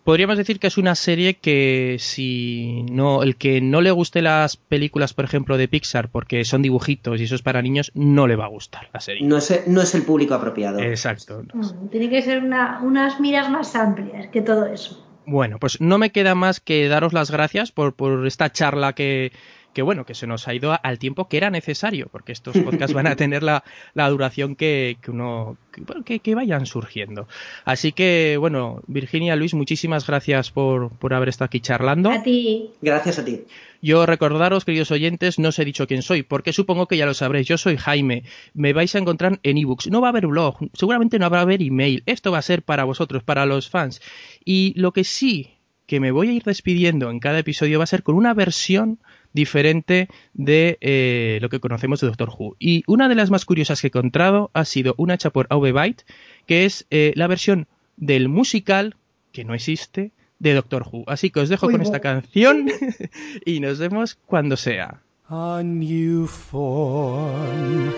podríamos decir que es una serie que si no el que no le guste las películas por ejemplo de Pixar porque son dibujitos y eso es para niños no le va a gustar la serie. No es, no es el público apropiado. Exacto. Mm, tiene que ser unas miras más amplias que todo eso. Bueno pues no me queda más que daros las gracias por, por esta charla que que bueno, que se nos ha ido al tiempo que era necesario, porque estos podcasts van a tener la, duración que, uno que, vayan surgiendo. Así que, bueno, Virginia, Luis, muchísimas gracias por, por haber estado aquí charlando. A ti. Gracias a ti. Yo recordaros, queridos oyentes, no os he dicho quién soy, porque supongo que ya lo sabréis. Yo soy Jaime. Me vais a encontrar en ebooks. No va a haber blog, seguramente no habrá haber email. Esto va a ser para vosotros, para los fans. Y lo que sí que me voy a ir despidiendo en cada episodio va a ser con una versión diferente de eh, lo que conocemos de Doctor Who. Y una de las más curiosas que he encontrado ha sido una hecha por AV Byte, que es eh, la versión del musical, que no existe, de Doctor Who. Así que os dejo con esta canción y nos vemos cuando sea. A new form,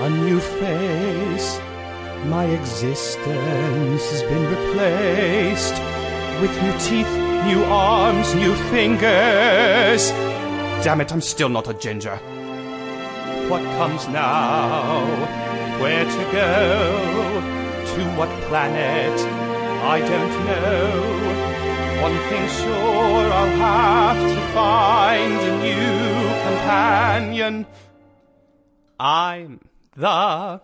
a new face, my existence has been replaced with new teeth, new arms, new fingers. Damn it, I'm still not a ginger. What comes now? Where to go? To what planet? I don't know. One thing sure, I'll have to find a new companion. I'm the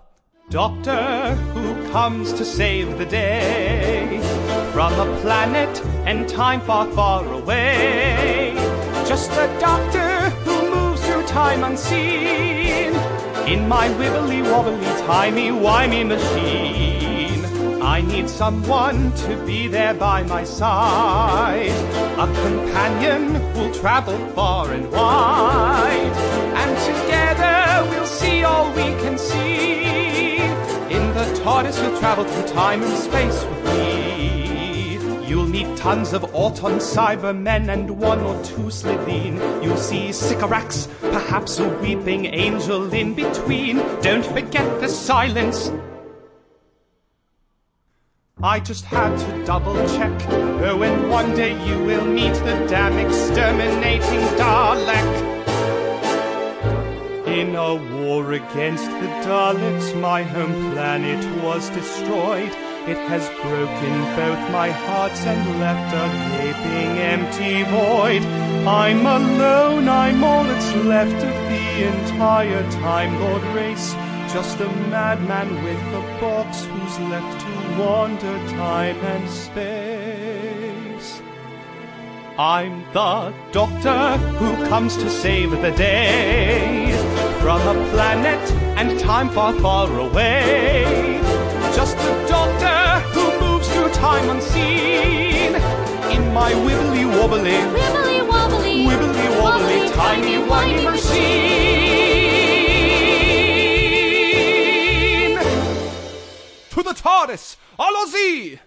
doctor who comes to save the day from a planet and time far, far away. Just a doctor time unseen in my wibbly wobbly, timey wimey machine. I need someone to be there by my side, a companion who'll travel far and wide, and together we'll see all we can see. In the TARDIS you'll travel through time and space with me. You'll meet tons of Auton Cybermen and one or two Slitheen. You'll see Sycorax, perhaps a weeping angel in between. Don't forget the silence I just had to double check. Oh, and one day you will meet the damn exterminating Dalek. In a war against the Daleks, my home planet was destroyed. It has broken both my hearts and left a gaping empty void. I'm alone, I'm all that's left of the entire Time Lord race. Just a madman with a box who's left to wander time and space. I'm the doctor who comes to save the day from a planet and time far, far away. Just a doctor who moves through time unseen in my wibbly wobbly, wibbly wobbly, wibbly wobbly, tiny whiny machine. To the TARDIS! Allons-y!